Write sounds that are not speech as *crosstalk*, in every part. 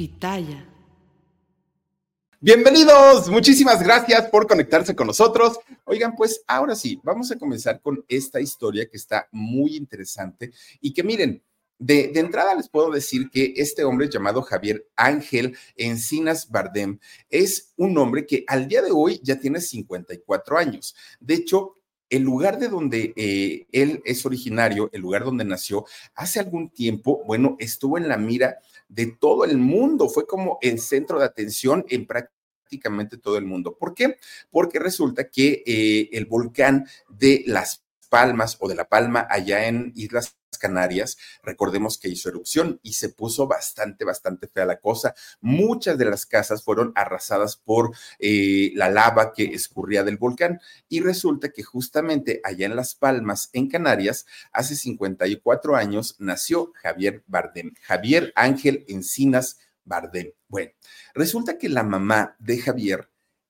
Pitaya. Bienvenidos, muchísimas gracias por conectarse con nosotros. Oigan, pues ahora sí, vamos a comenzar con esta historia que está muy interesante y que miren, de, entrada les puedo decir que este hombre llamado Javier Ángel Encinas Bardem es un hombre que al día de hoy ya tiene 54 años. De hecho, el lugar de donde eh, él es originario, el lugar donde nació, hace algún tiempo, bueno, estuvo en la mira de todo el mundo, fue como el centro de atención en prácticamente todo el mundo. ¿Por qué? Porque resulta que eh, el volcán de Las Palmas o de La Palma allá en Islas Canarias, recordemos que hizo erupción y se puso bastante, bastante fea la cosa. Muchas de las casas fueron arrasadas por eh, la lava que escurría del volcán y resulta que justamente allá en Las Palmas, en Canarias, hace 54 años nació Javier Bardem, Javier Ángel Encinas Bardem. Bueno, resulta que la mamá de Javier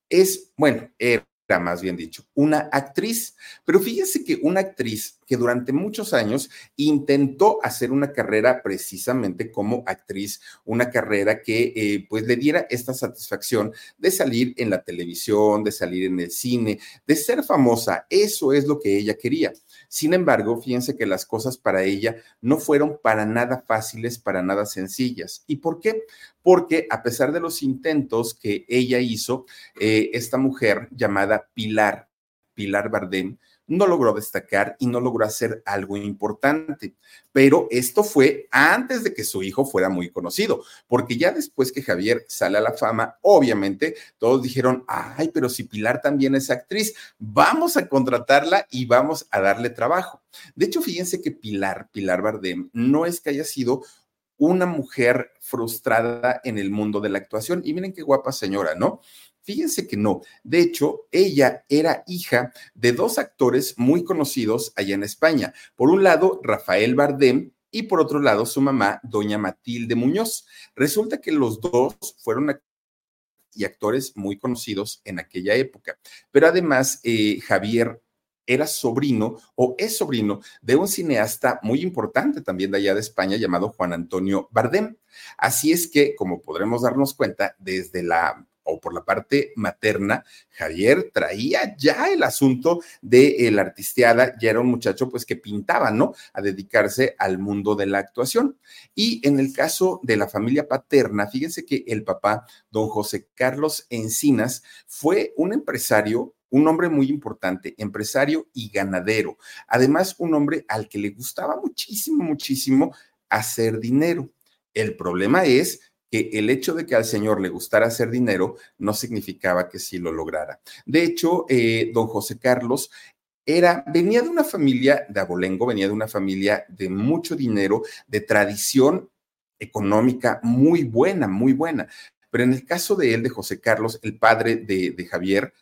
es, bueno, era más bien dicho, una actriz. Pero fíjense que una actriz que durante muchos años intentó hacer una carrera precisamente como actriz, una carrera que eh, pues le diera esta satisfacción de salir en la televisión, de salir en el cine, de ser famosa. Eso es lo que ella quería. Sin embargo, fíjense que las cosas para ella no fueron para nada fáciles, para nada sencillas. ¿Y por qué? Porque a pesar de los intentos que ella hizo, eh, esta mujer llamada Pilar, Pilar Bardem, no logró destacar y no logró hacer algo importante. Pero esto fue antes de que su hijo fuera muy conocido, porque ya después que Javier sale a la fama, obviamente todos dijeron, ay, pero si Pilar también es actriz, vamos a contratarla y vamos a darle trabajo. De hecho, fíjense que Pilar, Pilar Bardem, no es que haya sido una mujer frustrada en el mundo de la actuación. Y miren qué guapa señora, ¿no? Fíjense que no. De hecho, ella era hija de dos actores muy conocidos allá en España. Por un lado, Rafael Bardem y por otro lado, su mamá, doña Matilde Muñoz. Resulta que los dos fueron y actores muy conocidos en aquella época. Pero además, eh, Javier era sobrino o es sobrino de un cineasta muy importante también de allá de España llamado Juan Antonio Bardem. Así es que, como podremos darnos cuenta, desde la o por la parte materna, Javier traía ya el asunto de la artisteada, ya era un muchacho pues que pintaba, ¿no? A dedicarse al mundo de la actuación. Y en el caso de la familia paterna, fíjense que el papá, don José Carlos Encinas, fue un empresario un hombre muy importante, empresario y ganadero. Además, un hombre al que le gustaba muchísimo, muchísimo hacer dinero. El problema es que el hecho de que al señor le gustara hacer dinero no significaba que sí lo lograra. De hecho, eh, don José Carlos era, venía de una familia de abolengo, venía de una familia de mucho dinero, de tradición económica muy buena, muy buena. Pero en el caso de él, de José Carlos, el padre de, de Javier,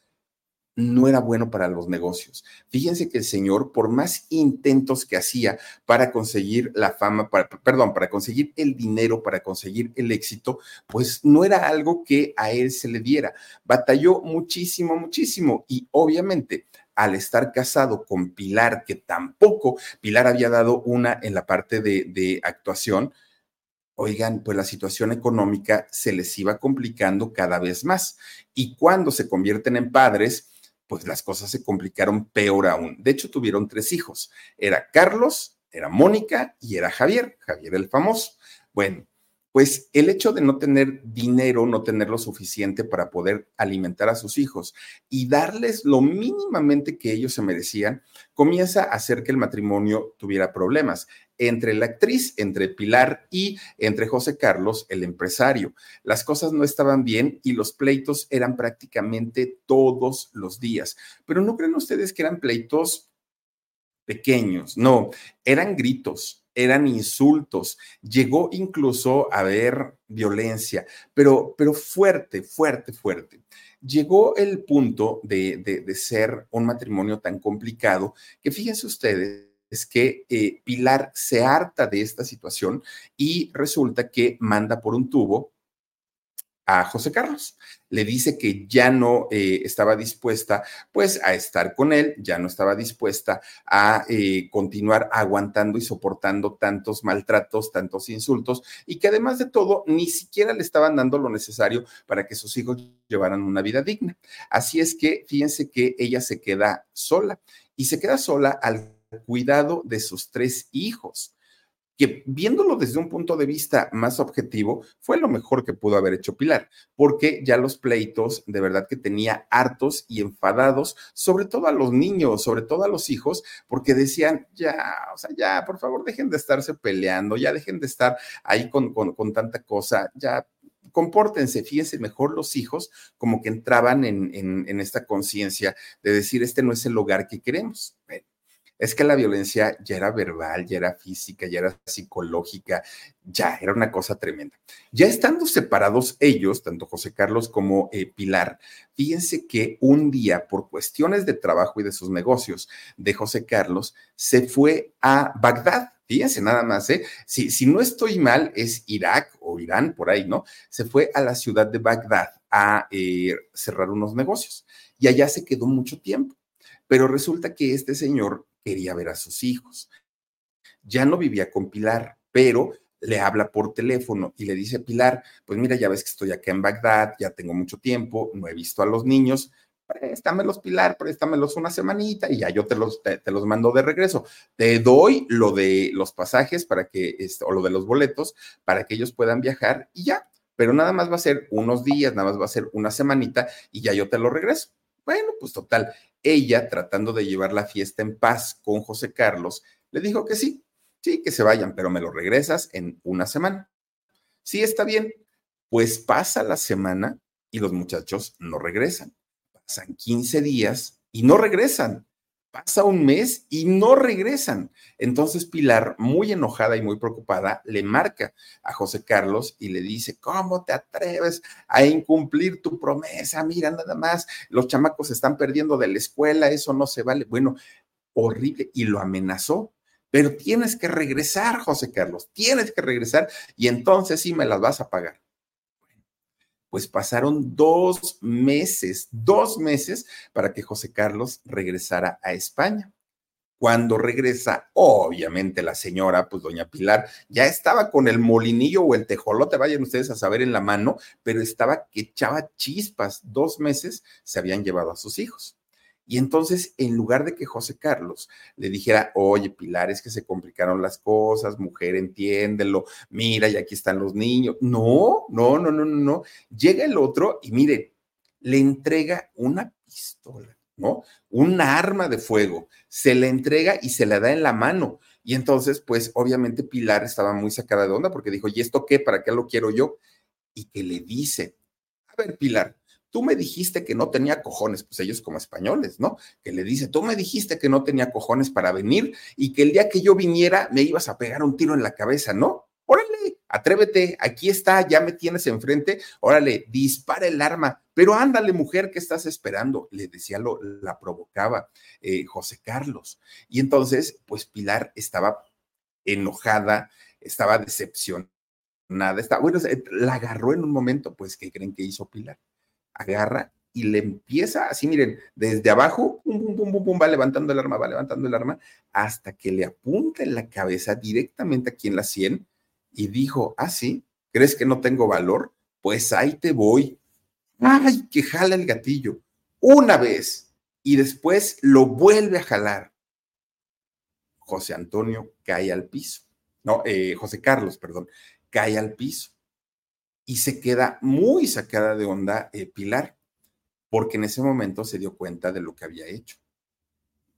no era bueno para los negocios. Fíjense que el señor, por más intentos que hacía para conseguir la fama, para, perdón, para conseguir el dinero, para conseguir el éxito, pues no era algo que a él se le diera. Batalló muchísimo, muchísimo y obviamente al estar casado con Pilar, que tampoco Pilar había dado una en la parte de, de actuación, oigan, pues la situación económica se les iba complicando cada vez más. Y cuando se convierten en padres, pues las cosas se complicaron peor aún. De hecho, tuvieron tres hijos. Era Carlos, era Mónica y era Javier, Javier el famoso. Bueno, pues el hecho de no tener dinero, no tener lo suficiente para poder alimentar a sus hijos y darles lo mínimamente que ellos se merecían, comienza a hacer que el matrimonio tuviera problemas entre la actriz, entre Pilar y entre José Carlos, el empresario. Las cosas no estaban bien y los pleitos eran prácticamente todos los días. Pero no creen ustedes que eran pleitos pequeños, no, eran gritos, eran insultos, llegó incluso a haber violencia, pero, pero fuerte, fuerte, fuerte. Llegó el punto de, de ser un matrimonio tan complicado que fíjense ustedes, es que eh, Pilar se harta de esta situación y resulta que manda por un tubo a José Carlos. Le dice que ya no eh, estaba dispuesta pues a estar con él, ya no estaba dispuesta a eh, continuar aguantando y soportando tantos maltratos, tantos insultos y que además de todo ni siquiera le estaban dando lo necesario para que sus hijos llevaran una vida digna. Así es que fíjense que ella se queda sola y se queda sola al cuidado de sus tres hijos que viéndolo desde un punto de vista más objetivo, fue lo mejor que pudo haber hecho Pilar, porque ya los pleitos de verdad que tenía hartos y enfadados, sobre todo a los niños, sobre todo a los hijos, porque decían, ya, o sea, ya, por favor, dejen de estarse peleando, ya dejen de estar ahí con, con, tanta cosa, ya compórtense, fíjense mejor los hijos, como que entraban en, en, en esta conciencia de decir, este no es el hogar que queremos es que la violencia ya era verbal, ya era física, ya era psicológica, ya era una cosa tremenda. Ya estando separados ellos, tanto José Carlos como eh, Pilar, fíjense que un día, por cuestiones de trabajo y de sus negocios de José Carlos, se fue a Bagdad. Fíjense nada más, ¿eh? Si, si no estoy mal, es Irak o Irán, por ahí, ¿no? Se fue a la ciudad de Bagdad a eh, cerrar unos negocios y allá se quedó mucho tiempo. Pero resulta que este señor quería ver a sus hijos. Ya no vivía con Pilar, pero le habla por teléfono y le dice, Pilar, pues mira, ya ves que estoy acá en Bagdad, ya tengo mucho tiempo, no he visto a los niños, préstamelos, Pilar, préstamelos una semanita y ya yo te los, te, los mando de regreso. Te doy lo de los pasajes para que, este, o lo de los boletos, para que ellos puedan viajar y ya, pero nada más va a ser unos días, nada más va a ser una semanita y ya yo te lo regreso. Bueno, pues total, ella, tratando de llevar la fiesta en paz con José Carlos, le dijo que sí, sí, que se vayan, pero me lo regresas en una semana. Sí, está bien. Pues pasa la semana y los muchachos no regresan. Pasan 15 días y no regresan. Pasa un mes y no regresan. Entonces Pilar, muy enojada y muy preocupada, le marca a José Carlos y le dice, ¿cómo te atreves a incumplir tu promesa? Mira, nada más, los chamacos se están perdiendo de la escuela, eso no se vale. Bueno, horrible. Y lo amenazó. Pero tienes que regresar, José Carlos, tienes que regresar y entonces sí me las vas a pagar pues pasaron dos meses, dos meses para que José Carlos regresara a España. Cuando regresa, obviamente la señora, pues doña Pilar, ya estaba con el molinillo o el tejolote, vayan ustedes a saber en la mano, pero estaba que echaba chispas. Dos meses se habían llevado a sus hijos. Y entonces, en lugar de que José Carlos le dijera, oye, Pilar, es que se complicaron las cosas, mujer, entiéndelo, mira, y aquí están los niños. No, no, no, no, no, no. Llega el otro y mire, le entrega una pistola, ¿no? Un arma de fuego. Se le entrega y se la da en la mano. Y entonces, pues, obviamente Pilar estaba muy sacada de onda porque dijo, ¿y esto qué? ¿Para qué lo quiero yo? Y que le dice, a ver, Pilar, tú me dijiste que no tenía cojones, pues ellos como españoles, ¿no? Que le dice, tú me dijiste que no tenía cojones para venir y que el día que yo viniera me ibas a pegar un tiro en la cabeza, ¿no? Órale, atrévete, aquí está, ya me tienes enfrente, órale, dispara el arma, pero ándale, mujer, ¿qué estás esperando? Le decía, lo, la provocaba eh, José Carlos. Y entonces, pues Pilar estaba enojada, estaba decepcionada, estaba, bueno, la agarró en un momento, pues, ¿qué creen que hizo Pilar? Agarra y le empieza así, miren, desde abajo, pum, pum, pum, pum, va levantando el arma, va levantando el arma, hasta que le apunta en la cabeza directamente aquí en la sien y dijo, ah, sí, ¿crees que no tengo valor? Pues ahí te voy. Ay, que jala el gatillo. Una vez y después lo vuelve a jalar. José Antonio cae al piso. No, eh, José Carlos, perdón, cae al piso y se queda muy sacada de onda eh, Pilar, porque en ese momento se dio cuenta de lo que había hecho.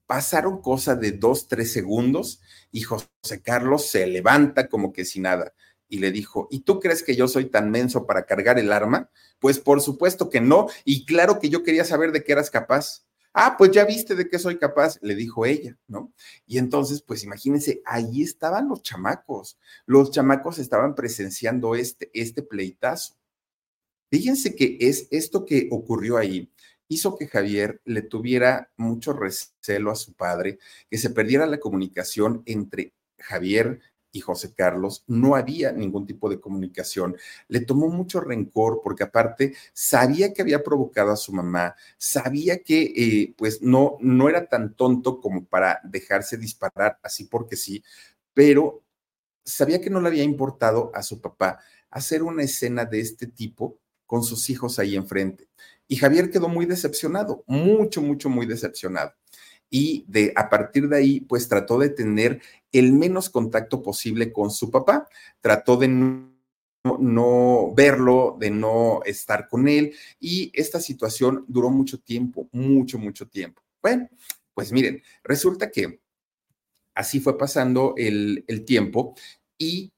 Pasaron cosas de dos, tres segundos y José Carlos se levanta como que sin nada y le dijo, ¿y tú crees que yo soy tan menso para cargar el arma? Pues por supuesto que no, y claro que yo quería saber de qué eras capaz. Ah, pues ya viste de qué soy capaz, le dijo ella, ¿no? Y entonces, pues imagínense, ahí estaban los chamacos. Los chamacos estaban presenciando este, este pleitazo. Fíjense que es esto que ocurrió ahí hizo que Javier le tuviera mucho recelo a su padre, que se perdiera la comunicación entre Javier y José Carlos no había ningún tipo de comunicación. Le tomó mucho rencor porque aparte sabía que había provocado a su mamá, sabía que eh, pues no, no era tan tonto como para dejarse disparar así porque sí, pero sabía que no le había importado a su papá hacer una escena de este tipo con sus hijos ahí enfrente. Y Javier quedó muy decepcionado, mucho, mucho, muy decepcionado y de a partir de ahí pues trató de tener el menos contacto posible con su papá, trató de no, verlo, de no estar con él y esta situación duró mucho tiempo, mucho, mucho tiempo. Bueno, pues miren, resulta que así fue pasando el, el tiempo y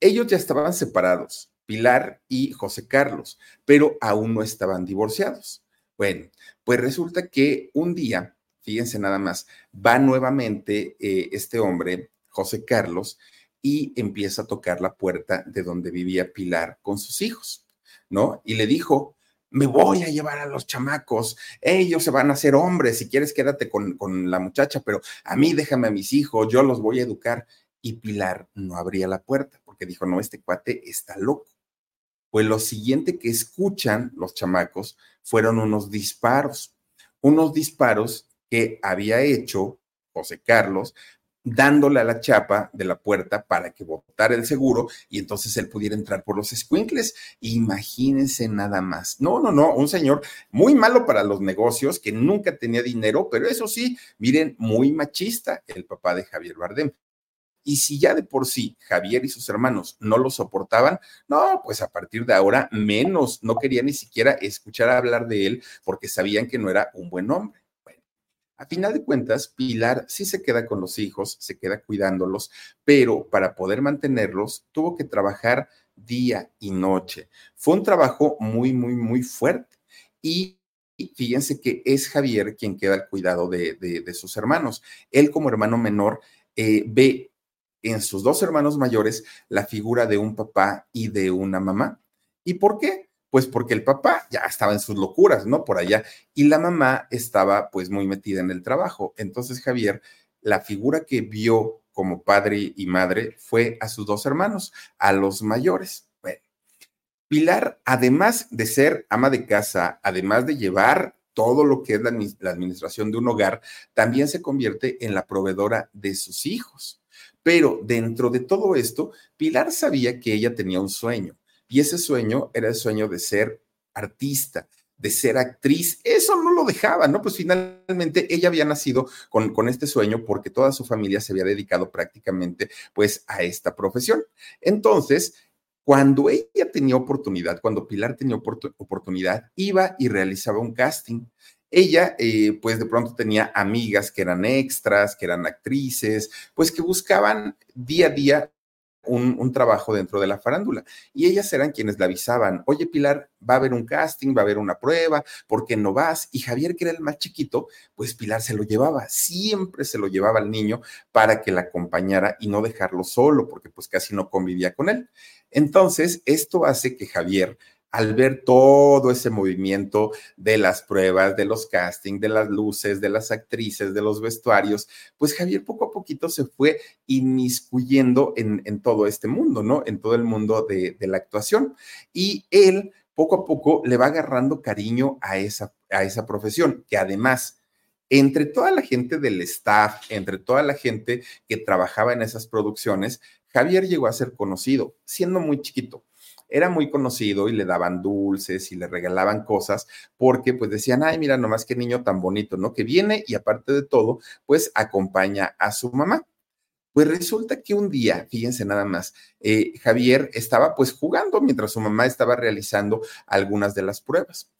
ellos ya estaban separados, Pilar y José Carlos, pero aún no estaban divorciados. Bueno, pues resulta que un día fíjense nada más, va nuevamente eh, este hombre, José Carlos, y empieza a tocar la puerta de donde vivía Pilar con sus hijos, ¿no? Y le dijo, me voy a llevar a los chamacos, ellos se van a hacer hombres, si quieres quédate con, con la muchacha, pero a mí déjame a mis hijos, yo los voy a educar. Y Pilar no abría la puerta porque dijo, no, este cuate está loco. Pues lo siguiente que escuchan los chamacos fueron unos disparos, unos disparos que había hecho José Carlos dándole a la chapa de la puerta para que votara el seguro y entonces él pudiera entrar por los escuincles. Imagínense nada más. No, no, no, un señor muy malo para los negocios, que nunca tenía dinero, pero eso sí, miren, muy machista el papá de Javier Bardem. Y si ya de por sí Javier y sus hermanos no lo soportaban, no, pues a partir de ahora menos, no quería ni siquiera escuchar hablar de él porque sabían que no era un buen hombre. A final de cuentas, Pilar sí se queda con los hijos, se queda cuidándolos, pero para poder mantenerlos tuvo que trabajar día y noche. Fue un trabajo muy, muy, muy fuerte. Y fíjense que es Javier quien queda al cuidado de, sus hermanos. Él como hermano menor eh, ve en sus dos hermanos mayores la figura de un papá y de una mamá. ¿Y por qué? Pues porque el papá ya estaba en sus locuras, ¿no? Por allá. Y la mamá estaba pues muy metida en el trabajo. Entonces Javier, la figura que vio como padre y madre fue a sus dos hermanos, a los mayores. Bueno, Pilar, además de ser ama de casa, además de llevar todo lo que es la, la administración de un hogar, también se convierte en la proveedora de sus hijos. Pero dentro de todo esto, Pilar sabía que ella tenía un sueño y ese sueño era el sueño de ser artista, de ser actriz. Eso no lo dejaba, ¿no? Pues finalmente ella había nacido con, con, este sueño porque toda su familia se había dedicado prácticamente pues a esta profesión. Entonces, cuando ella tenía oportunidad, cuando Pilar tenía oportunidad, iba y realizaba un casting. Ella, eh, pues de pronto tenía amigas que eran extras, que eran actrices, pues que buscaban día a día un, trabajo dentro de la farándula. Y ellas eran quienes le avisaban, oye Pilar, va a haber un casting, va a haber una prueba, ¿por qué no vas? Y Javier, que era el más chiquito, pues Pilar se lo llevaba, siempre se lo llevaba al niño para que la acompañara y no dejarlo solo, porque pues casi no convivía con él. Entonces, esto hace que Javier al ver todo ese movimiento de las pruebas, de los castings, de las luces, de las actrices, de los vestuarios, pues Javier poco a poquito se fue inmiscuyendo en, todo este mundo, ¿no? En todo el mundo de, de, la actuación. Y él poco a poco le va agarrando cariño a esa, a esa profesión, que además... Entre toda la gente del staff, entre toda la gente que trabajaba en esas producciones, Javier llegó a ser conocido, siendo muy chiquito era muy conocido y le daban dulces y le regalaban cosas porque pues decían, ay, mira nomás qué niño tan bonito, ¿no? Que viene y aparte de todo, pues acompaña a su mamá. Pues resulta que un día, fíjense nada más, eh, Javier estaba pues jugando mientras su mamá estaba realizando algunas de las pruebas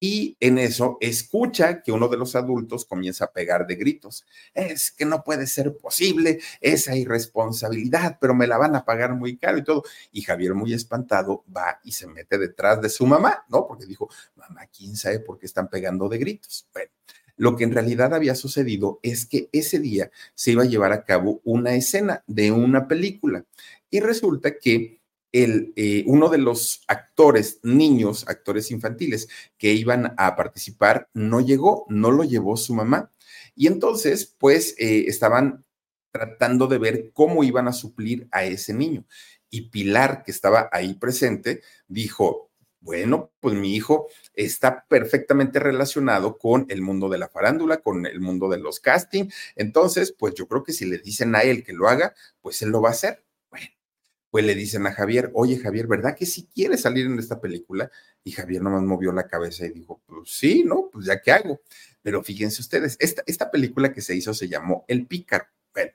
y en eso escucha que uno de los adultos comienza a pegar de gritos. Es que no puede ser posible esa irresponsabilidad, pero me la van a pagar muy caro y todo. Y Javier, muy espantado, va y se mete detrás de su mamá, ¿no? Porque dijo, mamá, ¿quién sabe por qué están pegando de gritos? Bueno, lo que en realidad había sucedido es que ese día se iba a llevar a cabo una escena de una película. Y resulta que el, eh, uno de los actores, niños, actores infantiles que iban a participar, no llegó, no lo llevó su mamá. Y entonces, pues, eh, estaban tratando de ver cómo iban a suplir a ese niño. Y Pilar, que estaba ahí presente, dijo, bueno, pues mi hijo está perfectamente relacionado con el mundo de la farándula, con el mundo de los castings. Entonces, pues yo creo que si le dicen a él que lo haga, pues él lo va a hacer. Pues le dicen a Javier, oye Javier, ¿verdad que si quiere salir en esta película? Y Javier nomás movió la cabeza y dijo, pues sí, ¿no? Pues ya que hago. Pero fíjense ustedes, esta, esta película que se hizo se llamó El Pícaro. Bueno,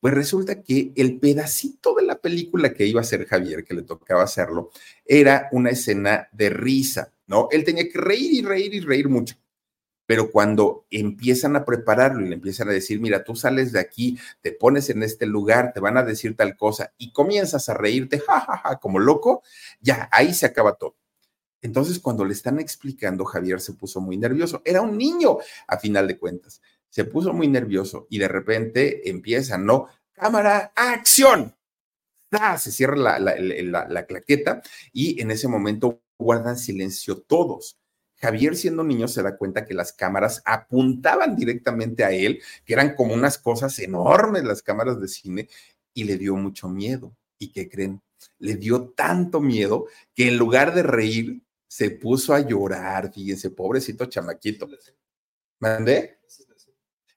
pues resulta que el pedacito de la película que iba a hacer Javier, que le tocaba hacerlo, era una escena de risa, ¿no? Él tenía que reír y reír y reír mucho. Pero cuando empiezan a prepararlo y le empiezan a decir, mira, tú sales de aquí, te pones en este lugar, te van a decir tal cosa y comienzas a reírte, jajaja, como loco, ya, ahí se acaba todo. Entonces, cuando le están explicando, Javier se puso muy nervioso. Era un niño, a final de cuentas. Se puso muy nervioso y de repente empieza, ¿no? Cámara, acción. ¡Ah! Se cierra la, la, la claqueta y en ese momento guardan silencio todos. Javier, siendo niño, se da cuenta que las cámaras apuntaban directamente a él, que eran como unas cosas enormes las cámaras de cine, y le dio mucho miedo. ¿Y qué creen? Le dio tanto miedo que en lugar de reír, se puso a llorar, fíjense, pobrecito chamaquito. ¿Mandé?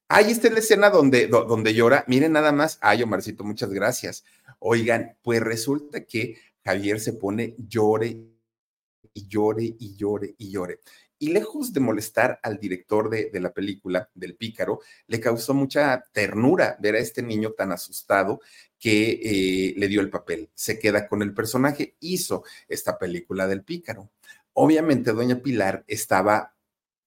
Ahí está la escena donde, donde llora. Miren nada más. Ay, Omarcito, muchas gracias. Oigan, pues resulta que Javier se pone llore y llore y llore y llore. Y lejos de molestar al director de, de, la película, del pícaro, le causó mucha ternura ver a este niño tan asustado que eh, le dio el papel. Se queda con el personaje, hizo esta película del pícaro. Obviamente, doña Pilar estaba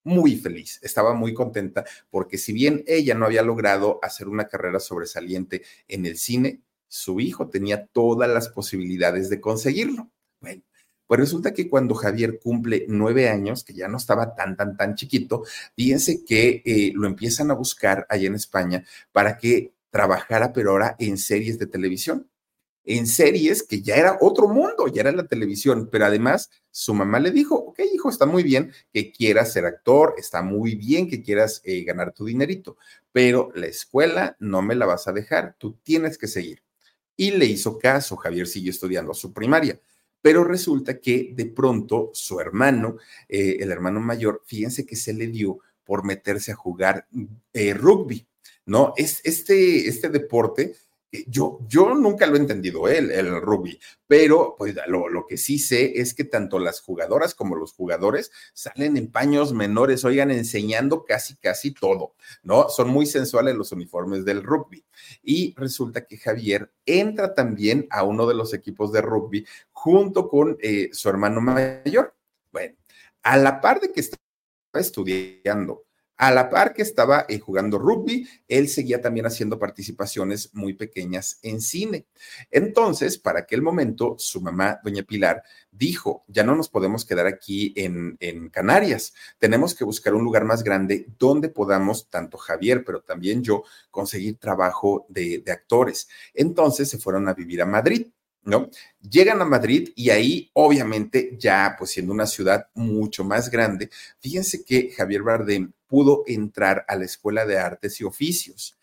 muy feliz, estaba muy contenta porque si bien ella no había logrado hacer una carrera sobresaliente en el cine, su hijo tenía todas las posibilidades de conseguirlo. Bueno, pues resulta que cuando Javier cumple nueve años, que ya no estaba tan, tan, tan chiquito, fíjense que eh, lo empiezan a buscar allá en España para que trabajara, pero ahora en series de televisión en series que ya era otro mundo, ya era la televisión, pero además su mamá le dijo, ok, hijo, está muy bien que quieras ser actor, está muy bien que quieras eh, ganar tu dinerito, pero la escuela no me la vas a dejar, tú tienes que seguir. Y le hizo caso, Javier siguió estudiando su primaria, pero resulta que de pronto su hermano, eh, el hermano mayor, fíjense que se le dio por meterse a jugar eh, rugby, ¿no? Es este, este deporte eh, yo, yo nunca lo he entendido, el, el rugby, pero pues lo, lo, que sí sé es que tanto las jugadoras como los jugadores salen en paños menores, oigan, enseñando casi, casi todo, ¿no? Son muy sensuales los uniformes del rugby. Y resulta que Javier entra también a uno de los equipos de rugby junto con eh, su hermano mayor. Bueno, a la par de que estaba estudiando a la par que estaba eh, jugando rugby, él seguía también haciendo participaciones muy pequeñas en cine. Entonces, para aquel momento, su mamá, doña Pilar, dijo, ya no nos podemos quedar aquí en, en Canarias, tenemos que buscar un lugar más grande donde podamos, tanto Javier, pero también yo, conseguir trabajo de, de actores. Entonces se fueron a vivir a Madrid. ¿No? Llegan a Madrid y ahí, obviamente, ya pues siendo una ciudad mucho más grande, fíjense que Javier Bardem pudo entrar a la Escuela de Artes y Oficios.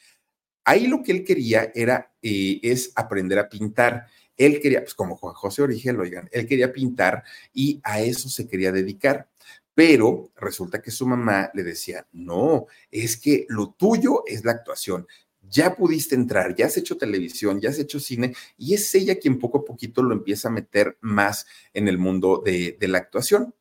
Ahí lo que él quería era, eh, es aprender a pintar. Él quería, pues como Juan José Origel, oigan, él quería pintar y a eso se quería dedicar. Pero resulta que su mamá le decía, no, es que lo tuyo es la actuación ya pudiste entrar, ya has hecho televisión, ya has hecho cine, y es ella quien poco a poquito lo empieza a meter más en el mundo de, la actuación.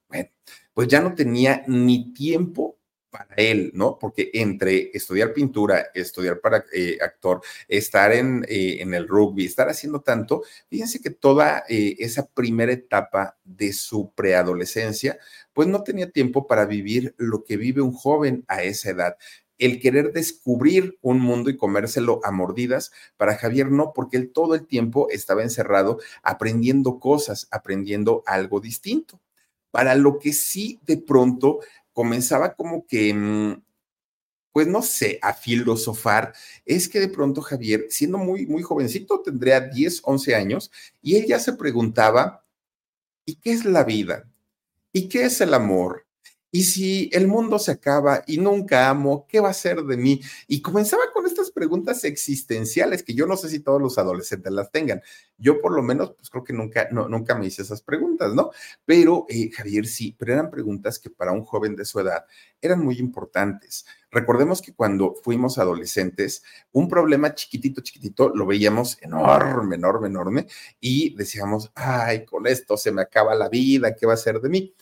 Pues ya no tenía ni tiempo para él, ¿no? Porque entre estudiar pintura, estudiar para eh, actor, estar en, eh, en, el rugby, estar haciendo tanto, fíjense que toda eh, esa primera etapa de su preadolescencia, pues no tenía tiempo para vivir lo que vive un joven a esa edad el querer descubrir un mundo y comérselo a mordidas, para Javier no, porque él todo el tiempo estaba encerrado aprendiendo cosas, aprendiendo algo distinto. Para lo que sí de pronto comenzaba como que, mm, pues no sé, a filosofar, es que de pronto Javier, siendo muy, muy jovencito, tendría 10, 11 años, y él ya se preguntaba, ¿y qué es la vida? ¿Y qué es el amor? Y si el mundo se acaba y nunca amo, ¿qué va a ser de mí? Y comenzaba con estas preguntas existenciales que yo no sé si todos los adolescentes las tengan. Yo por lo menos, pues creo que nunca, no, nunca me hice esas preguntas, ¿no? Pero eh, Javier sí, pero eran preguntas que para un joven de su edad eran muy importantes. Recordemos que cuando fuimos adolescentes, un problema chiquitito, chiquitito, lo veíamos enorme, enorme, enorme, y decíamos, ay, con esto se me acaba la vida, ¿qué va a ser de mí?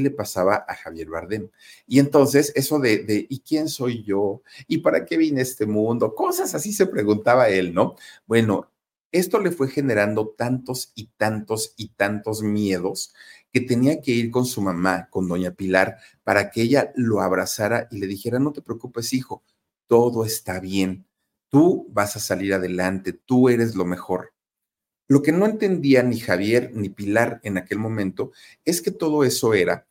Le pasaba a Javier Bardem. Y entonces eso de, de, ¿y quién soy yo? ¿Y para qué vine a este mundo? Cosas así se preguntaba él, ¿no? Bueno, esto le fue generando tantos y tantos y tantos miedos que tenía que ir con su mamá, con doña Pilar, para que ella lo abrazara y le dijera, no te preocupes, hijo, todo está bien, tú vas a salir adelante, tú eres lo mejor. Lo que no entendía ni Javier ni Pilar en aquel momento es que todo eso era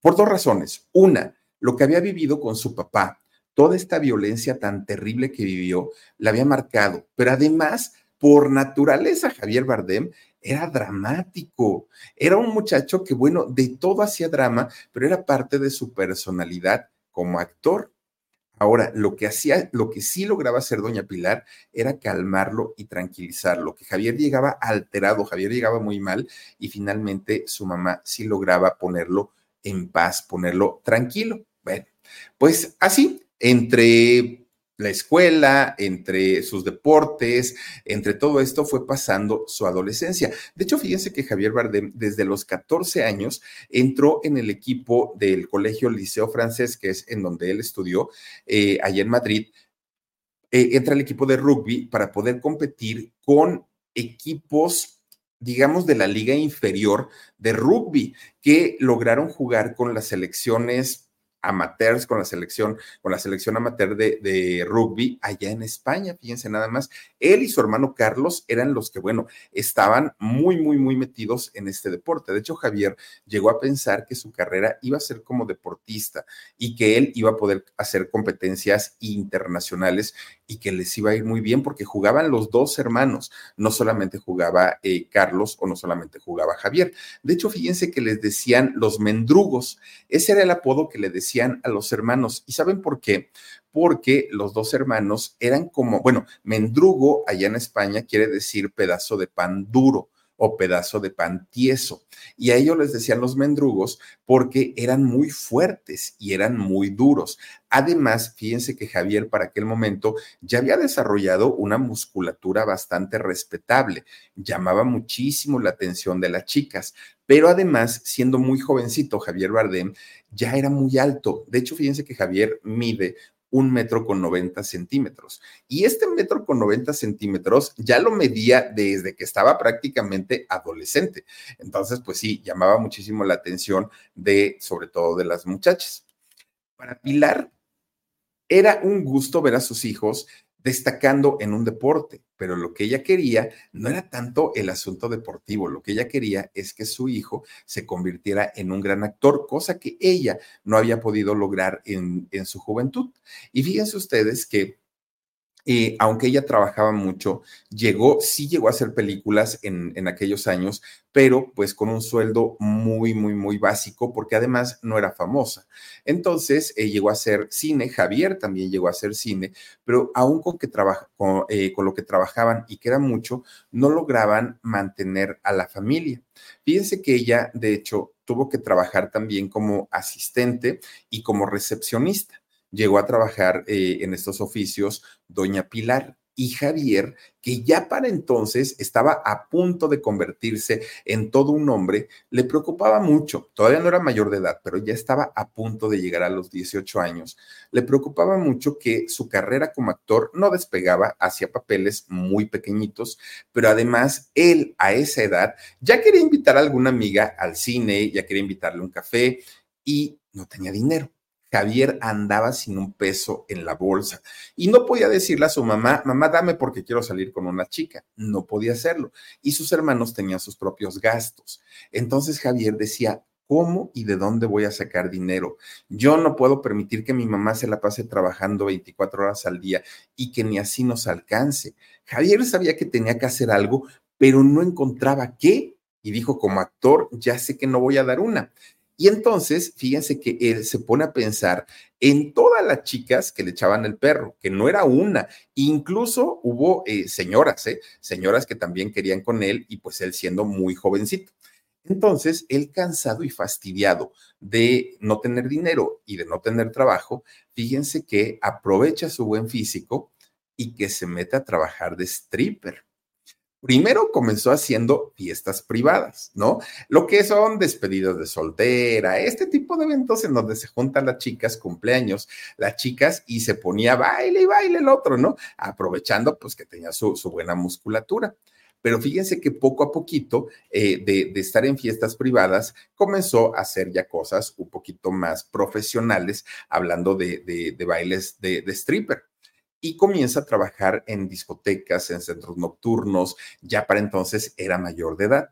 por dos razones. Una, lo que había vivido con su papá, toda esta violencia tan terrible que vivió, la había marcado, pero además, por naturaleza, Javier Bardem era dramático. Era un muchacho que, bueno, de todo hacía drama, pero era parte de su personalidad como actor. Ahora, lo que hacía, lo que sí lograba hacer doña Pilar era calmarlo y tranquilizarlo, que Javier llegaba alterado, Javier llegaba muy mal y finalmente su mamá sí lograba ponerlo en paz, ponerlo tranquilo. Bueno, pues así, entre la escuela, entre sus deportes, entre todo esto fue pasando su adolescencia. De hecho, fíjense que Javier Bardem desde los 14 años entró en el equipo del Colegio Liceo Francés, que es en donde él estudió, eh, allá en Madrid. Eh, entra el equipo de rugby para poder competir con equipos digamos, de la liga inferior de rugby, que lograron jugar con las selecciones amateurs con la selección, con la selección amateur de, rugby allá en España, fíjense nada más. Él y su hermano Carlos eran los que, bueno, estaban muy, muy, muy metidos en este deporte. De hecho, Javier llegó a pensar que su carrera iba a ser como deportista y que él iba a poder hacer competencias internacionales y que les iba a ir muy bien porque jugaban los dos hermanos, no solamente jugaba eh, Carlos o no solamente jugaba Javier. De hecho, fíjense que les decían los mendrugos. Ese era el apodo que le decían a los hermanos. ¿Y saben por qué? Porque los dos hermanos eran como, bueno, mendrugo allá en España quiere decir pedazo de pan duro o pedazo de pan tieso. Y a ellos les decían los mendrugos porque eran muy fuertes y eran muy duros. Además, fíjense que Javier para aquel momento ya había desarrollado una musculatura bastante respetable, llamaba muchísimo la atención de las chicas, pero además, siendo muy jovencito, Javier Bardem ya era muy alto. De hecho, fíjense que Javier mide un metro con 90 centímetros. Y este metro con 90 centímetros ya lo medía desde que estaba prácticamente adolescente. Entonces, pues sí, llamaba muchísimo la atención de, sobre todo de las muchachas. Para Pilar, era un gusto ver a sus hijos destacando en un deporte, pero lo que ella quería no era tanto el asunto deportivo, lo que ella quería es que su hijo se convirtiera en un gran actor, cosa que ella no había podido lograr en, en su juventud. Y fíjense ustedes que eh, aunque ella trabajaba mucho, llegó, sí llegó a hacer películas en, en, aquellos años, pero pues con un sueldo muy, muy, muy básico, porque además no era famosa. Entonces eh, llegó a hacer cine, Javier también llegó a hacer cine, pero aún con, que con, eh, con lo que trabajaban y que era mucho, no lograban mantener a la familia. Fíjense que ella, de hecho, tuvo que trabajar también como asistente y como recepcionista llegó a trabajar eh, en estos oficios doña Pilar y Javier, que ya para entonces estaba a punto de convertirse en todo un hombre, le preocupaba mucho, todavía no era mayor de edad, pero ya estaba a punto de llegar a los 18 años, le preocupaba mucho que su carrera como actor no despegaba hacia papeles muy pequeñitos, pero además él a esa edad ya quería invitar a alguna amiga al cine, ya quería invitarle un café y no tenía dinero. Javier andaba sin un peso en la bolsa y no podía decirle a su mamá, mamá, dame porque quiero salir con una chica. No podía hacerlo. Y sus hermanos tenían sus propios gastos. Entonces Javier decía, ¿cómo y de dónde voy a sacar dinero? Yo no puedo permitir que mi mamá se la pase trabajando 24 horas al día y que ni así nos alcance. Javier sabía que tenía que hacer algo, pero no encontraba qué. Y dijo, como actor, ya sé que no voy a dar una. Y entonces, fíjense que él se pone a pensar en todas las chicas que le echaban el perro, que no era una, incluso hubo eh, señoras, ¿eh? señoras que también querían con él y pues él siendo muy jovencito. Entonces, él cansado y fastidiado de no tener dinero y de no tener trabajo, fíjense que aprovecha su buen físico y que se mete a trabajar de stripper. Primero comenzó haciendo fiestas privadas, ¿no? Lo que son despedidas de soltera, este tipo de eventos en donde se juntan las chicas, cumpleaños, las chicas y se ponía baile y baile el otro, ¿no? Aprovechando pues que tenía su, buena musculatura. Pero fíjense que poco a poquito eh, de, estar en fiestas privadas comenzó a hacer ya cosas un poquito más profesionales, hablando de, bailes de stripper y comienza a trabajar en discotecas, en centros nocturnos, ya para entonces era mayor de edad.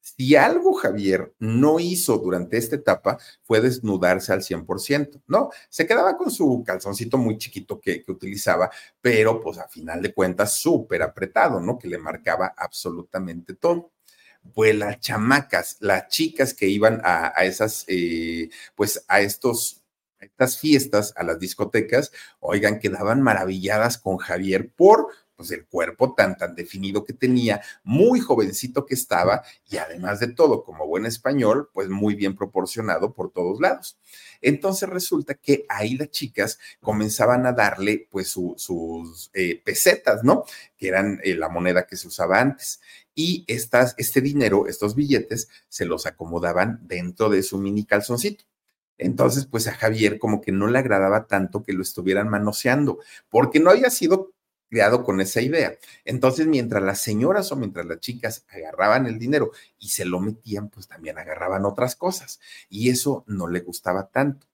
Si algo Javier no hizo durante esta etapa fue desnudarse al 100%, ¿no? Se quedaba con su calzoncito muy chiquito que, utilizaba, pero pues a final de cuentas súper apretado, ¿no? Que le marcaba absolutamente todo pues las chamacas, las chicas que iban a, esas, eh, pues a estos estas fiestas, a las discotecas, oigan, quedaban maravilladas con Javier por pues el cuerpo tan tan definido que tenía, muy jovencito que estaba y además de todo, como buen español, pues muy bien proporcionado por todos lados. Entonces resulta que ahí las chicas comenzaban a darle pues sus eh, pesetas, ¿no? Que eran eh, la moneda que se usaba antes. Y estas, este dinero, estos billetes, se los acomodaban dentro de su mini calzoncito. Entonces, pues a Javier como que no le agradaba tanto que lo estuvieran manoseando, porque no había sido creado con esa idea. Entonces, mientras las señoras o mientras las chicas agarraban el dinero y se lo metían, pues también agarraban otras cosas. Y eso no le gustaba tanto.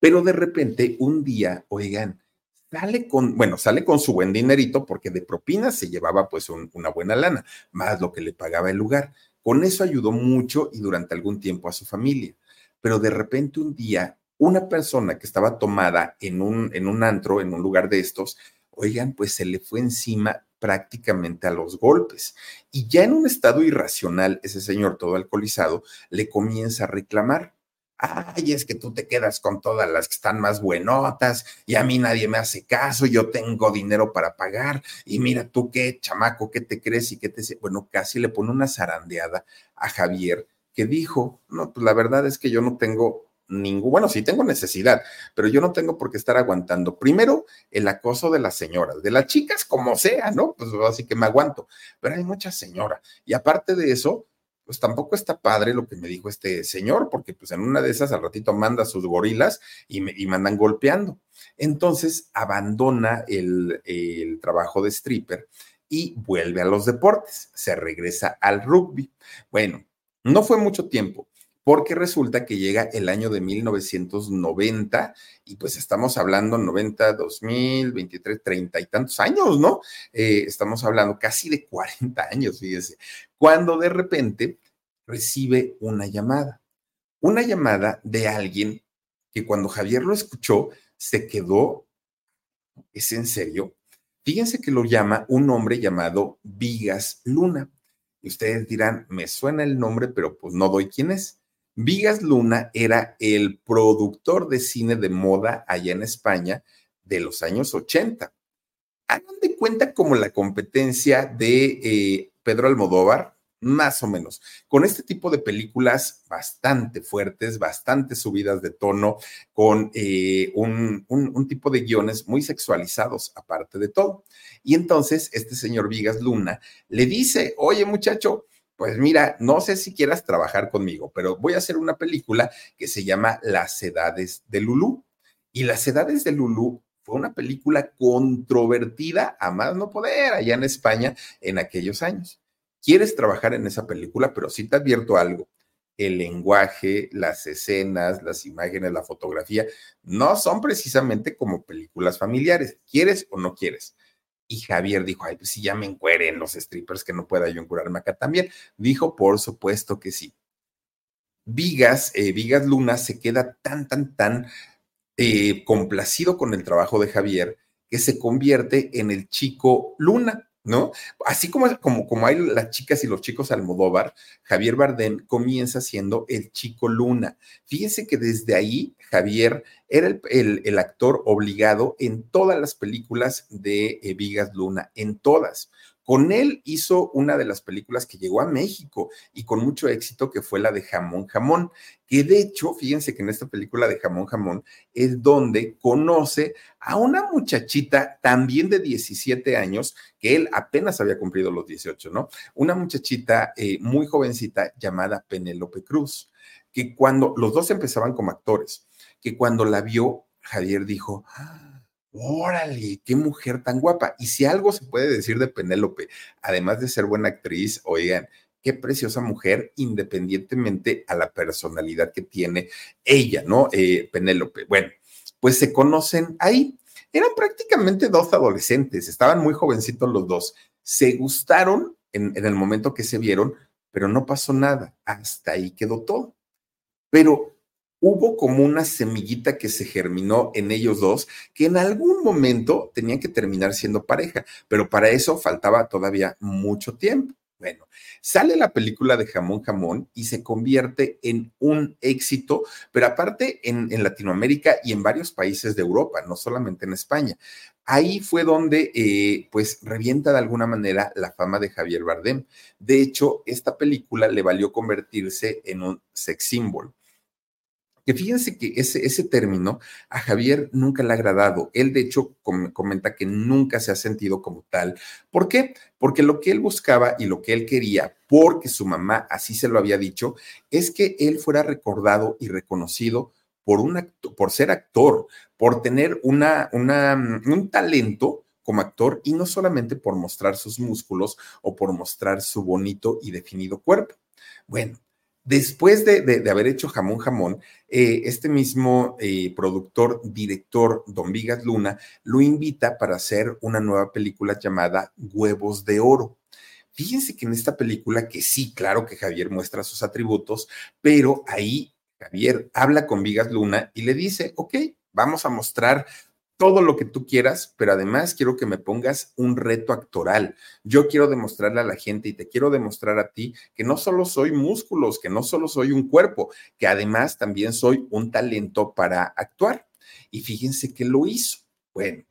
Pero de repente, un día, oigan, sale con, bueno, sale con su buen dinerito porque de propina se llevaba pues una buena lana, más lo que le pagaba el lugar. Con eso ayudó mucho y durante algún tiempo a su familia pero de repente un día una persona que estaba tomada en un, en un antro, en un lugar de estos, oigan, pues se le fue encima prácticamente a los golpes. Y ya en un estado irracional, ese señor todo alcoholizado le comienza a reclamar. Ay, es que tú te quedas con todas las que están más buenotas y a mí nadie me hace caso, yo tengo dinero para pagar y mira tú qué chamaco, qué te crees y qué te... Bueno, casi le pone una zarandeada a Javier que dijo, no, pues la verdad es que yo no tengo ningún, bueno, sí tengo necesidad, pero yo no tengo por qué estar aguantando. Primero, el acoso de las señoras, de las chicas como sea, ¿no? Pues así que me aguanto, pero hay muchas señoras. Y aparte de eso, pues tampoco está padre lo que me dijo este señor, porque pues en una de esas al ratito manda sus gorilas y me y mandan golpeando. Entonces abandona el, el trabajo de stripper y vuelve a los deportes, se regresa al rugby. Bueno, no fue mucho tiempo, porque resulta que llega el año de 1990 y pues estamos hablando 90, 2000, 23, 30 y tantos años, ¿no? Eh, estamos hablando casi de 40 años, fíjese, cuando de repente recibe una llamada, una llamada de alguien que cuando Javier lo escuchó se quedó, ¿es en serio? Fíjense que lo llama un hombre llamado Vigas Luna. Y ustedes dirán, me suena el nombre, pero pues no doy quién es. Vigas Luna era el productor de cine de moda allá en España de los años 80. Hagan de cuenta como la competencia de eh, Pedro Almodóvar, más o menos, con este tipo de películas bastante fuertes, bastante subidas de tono, con eh, un, un, tipo de guiones muy sexualizados, aparte de todo. Y entonces este señor Vigas Luna le dice, oye muchacho, pues mira, no sé si quieras trabajar conmigo, pero voy a hacer una película que se llama Las Edades de Lulú. Y Las Edades de Lulú fue una película controvertida a más no poder allá en España en aquellos años quieres trabajar en esa película, pero sí te advierto algo. El lenguaje, las escenas, las imágenes, la fotografía, no son precisamente como películas familiares. ¿Quieres o no quieres? Y Javier dijo, ay, pues si ya me encueren los strippers, que no pueda yo encurarme acá también. Dijo, por supuesto que sí. Vigas, eh, Vigas Luna se queda tan, tan, tan eh, complacido con el trabajo de Javier que se convierte en el chico Luna ¿no? Así como, como, como hay las chicas y los chicos Almodóvar, Javier Bardem comienza siendo el chico Luna. Fíjense que desde ahí Javier era el, el, actor obligado en todas las películas de eh, Vigas Luna, en todas. Con él hizo una de las películas que llegó a México y con mucho éxito, que fue la de Jamón Jamón, que de hecho, fíjense que en esta película de Jamón Jamón es donde conoce a una muchachita también de 17 años, que él apenas había cumplido los 18, ¿no? Una muchachita eh, muy jovencita llamada Penélope Cruz, que cuando los dos empezaban como actores, que cuando la vio, Javier dijo, ¡Ah! Órale, qué mujer tan guapa. Y si algo se puede decir de Penélope, además de ser buena actriz, oigan, qué preciosa mujer, independientemente a la personalidad que tiene ella, ¿no? Eh, Penélope. Bueno, pues se conocen ahí. Eran prácticamente dos adolescentes, estaban muy jovencitos los dos. Se gustaron en, en el momento que se vieron, pero no pasó nada. Hasta ahí quedó todo. Pero hubo como una semillita que se germinó en ellos dos, que en algún momento tenían que terminar siendo pareja, pero para eso faltaba todavía mucho tiempo. Bueno, sale la película de Jamón Jamón y se convierte en un éxito, pero aparte en, Latinoamérica y en varios países de Europa, no solamente en España. Ahí fue donde, eh, pues, revienta de alguna manera la fama de Javier Bardem. De hecho, esta película le valió convertirse en un sex symbol que fíjense que ese, ese término a Javier nunca le ha agradado. Él, de hecho, comenta que nunca se ha sentido como tal. ¿Por qué? Porque lo que él buscaba y lo que él quería, porque su mamá así se lo había dicho, es que él fuera recordado y reconocido por, un por ser actor, por tener una, una, un talento como actor y no solamente por mostrar sus músculos o por mostrar su bonito y definido cuerpo. Bueno, Después de, haber hecho Jamón Jamón, eh, este mismo eh, productor, director, Don Vigas Luna, lo invita para hacer una nueva película llamada Huevos de Oro. Fíjense que en esta película, que sí, claro que Javier muestra sus atributos, pero ahí Javier habla con Vigas Luna y le dice, ok, vamos a mostrar todo lo que tú quieras, pero además quiero que me pongas un reto actoral. Yo quiero demostrarle a la gente y te quiero demostrar a ti que no solo soy músculos, que no solo soy un cuerpo, que además también soy un talento para actuar. Y fíjense que lo hizo. Bueno,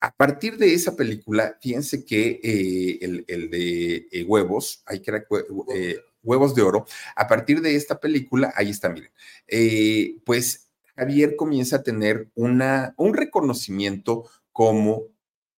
a partir de esa película, fíjense que eh, el, de eh, huevos, hay que eh, huevos de oro, a partir de esta película, ahí está, miren, pues Javier comienza a tener una, un reconocimiento como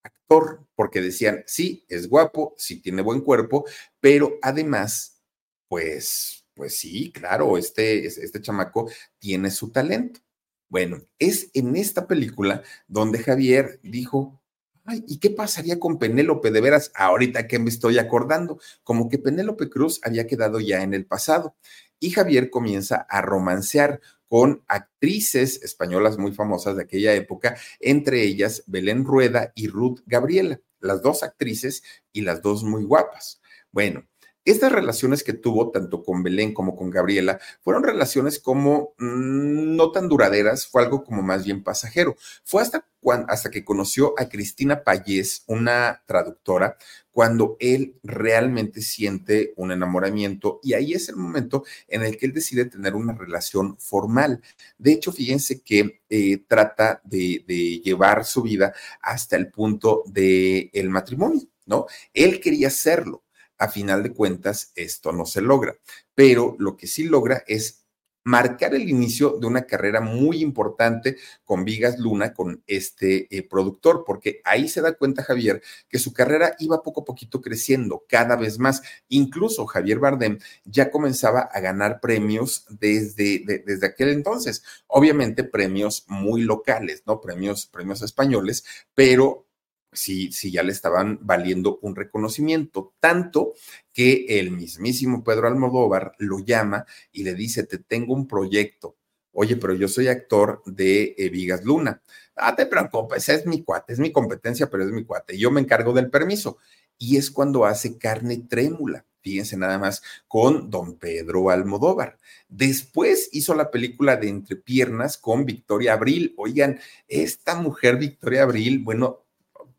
actor, porque decían, sí, es guapo, sí tiene buen cuerpo, pero además, pues, pues sí, claro, este, este chamaco tiene su talento. Bueno, es en esta película donde Javier dijo, Ay, ¿y qué pasaría con Penélope de veras ahorita que me estoy acordando? Como que Penélope Cruz había quedado ya en el pasado y Javier comienza a romancear con actrices españolas muy famosas de aquella época, entre ellas Belén Rueda y Ruth Gabriela, las dos actrices y las dos muy guapas. Bueno, estas relaciones que tuvo tanto con Belén como con Gabriela fueron relaciones como mm, no tan duraderas, fue algo como más bien pasajero. Fue hasta, hasta que conoció a Cristina Payés, una traductora, cuando él realmente siente un enamoramiento y ahí es el momento en el que él decide tener una relación formal. De hecho, fíjense que eh, trata de, llevar su vida hasta el punto del el matrimonio, ¿no? Él quería hacerlo a final de cuentas esto no se logra, pero lo que sí logra es marcar el inicio de una carrera muy importante con Vigas Luna, con este eh, productor, porque ahí se da cuenta Javier que su carrera iba poco a poquito creciendo cada vez más. Incluso Javier Bardem ya comenzaba a ganar premios desde, desde aquel entonces. Obviamente premios muy locales, ¿no? Premios, premios españoles, pero sí, sí ya le estaban valiendo un reconocimiento, tanto que el mismísimo Pedro Almodóvar lo llama y le dice, te tengo un proyecto. Oye, pero yo soy actor de eh, Vigas Luna. Ah, te preocupes, es mi cuate, es mi competencia, pero es mi cuate. Yo me encargo del permiso. Y es cuando hace carne trémula fíjense nada más, con don Pedro Almodóvar. Después hizo la película de Entre Piernas con Victoria Abril. Oigan, esta mujer, Victoria Abril, bueno,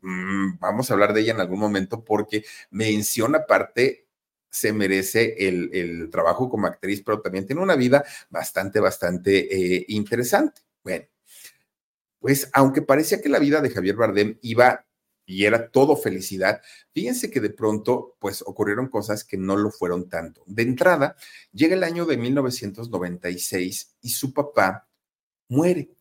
mm, vamos a hablar de ella en algún momento porque menciona parte se merece el, trabajo como actriz, pero también tiene una vida bastante, bastante eh, interesante. Bueno, pues aunque parecía que la vida de Javier Bardem iba y era todo felicidad, fíjense que de pronto pues ocurrieron cosas que no lo fueron tanto. De entrada, llega el año de 1996 y su papá muere.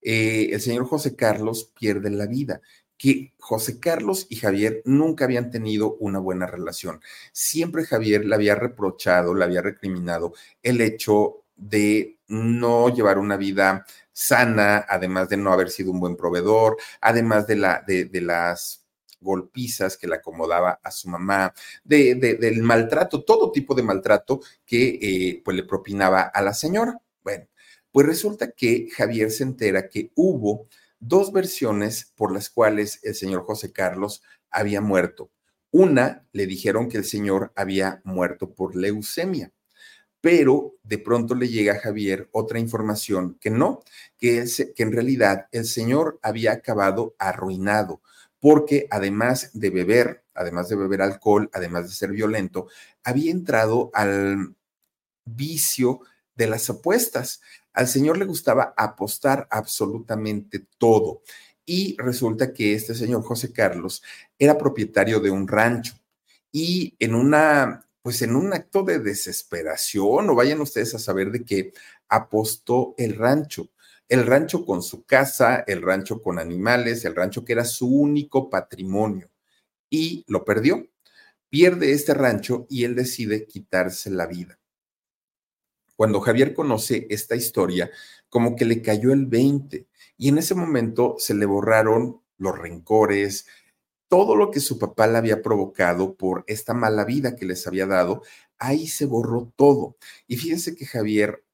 Eh, el señor José Carlos pierde la vida que José Carlos y Javier nunca habían tenido una buena relación. Siempre Javier le había reprochado, le había recriminado el hecho de no llevar una vida sana, además de no haber sido un buen proveedor, además de, la, de, las golpizas que le acomodaba a su mamá, de, del maltrato, todo tipo de maltrato que eh, pues le propinaba a la señora. Bueno, pues resulta que Javier se entera que hubo dos versiones por las cuales el señor José Carlos había muerto. Una, le dijeron que el señor había muerto por leucemia, pero de pronto le llega a Javier otra información que no, que, que en realidad el señor había acabado arruinado, porque además de beber, además de beber alcohol, además de ser violento, había entrado al vicio de las apuestas. Al señor le gustaba apostar absolutamente todo. Y resulta que este señor José Carlos era propietario de un rancho y en una, pues en un acto de desesperación, o vayan ustedes a saber de qué, apostó el rancho. El rancho con su casa, el rancho con animales, el rancho que era su único patrimonio y lo perdió. Pierde este rancho y él decide quitarse la vida cuando Javier conoce esta historia, como que le cayó el 20 y en ese momento se le borraron los rencores, todo lo que su papá le había provocado por esta mala vida que les había dado, ahí se borró todo. Y fíjense que Javier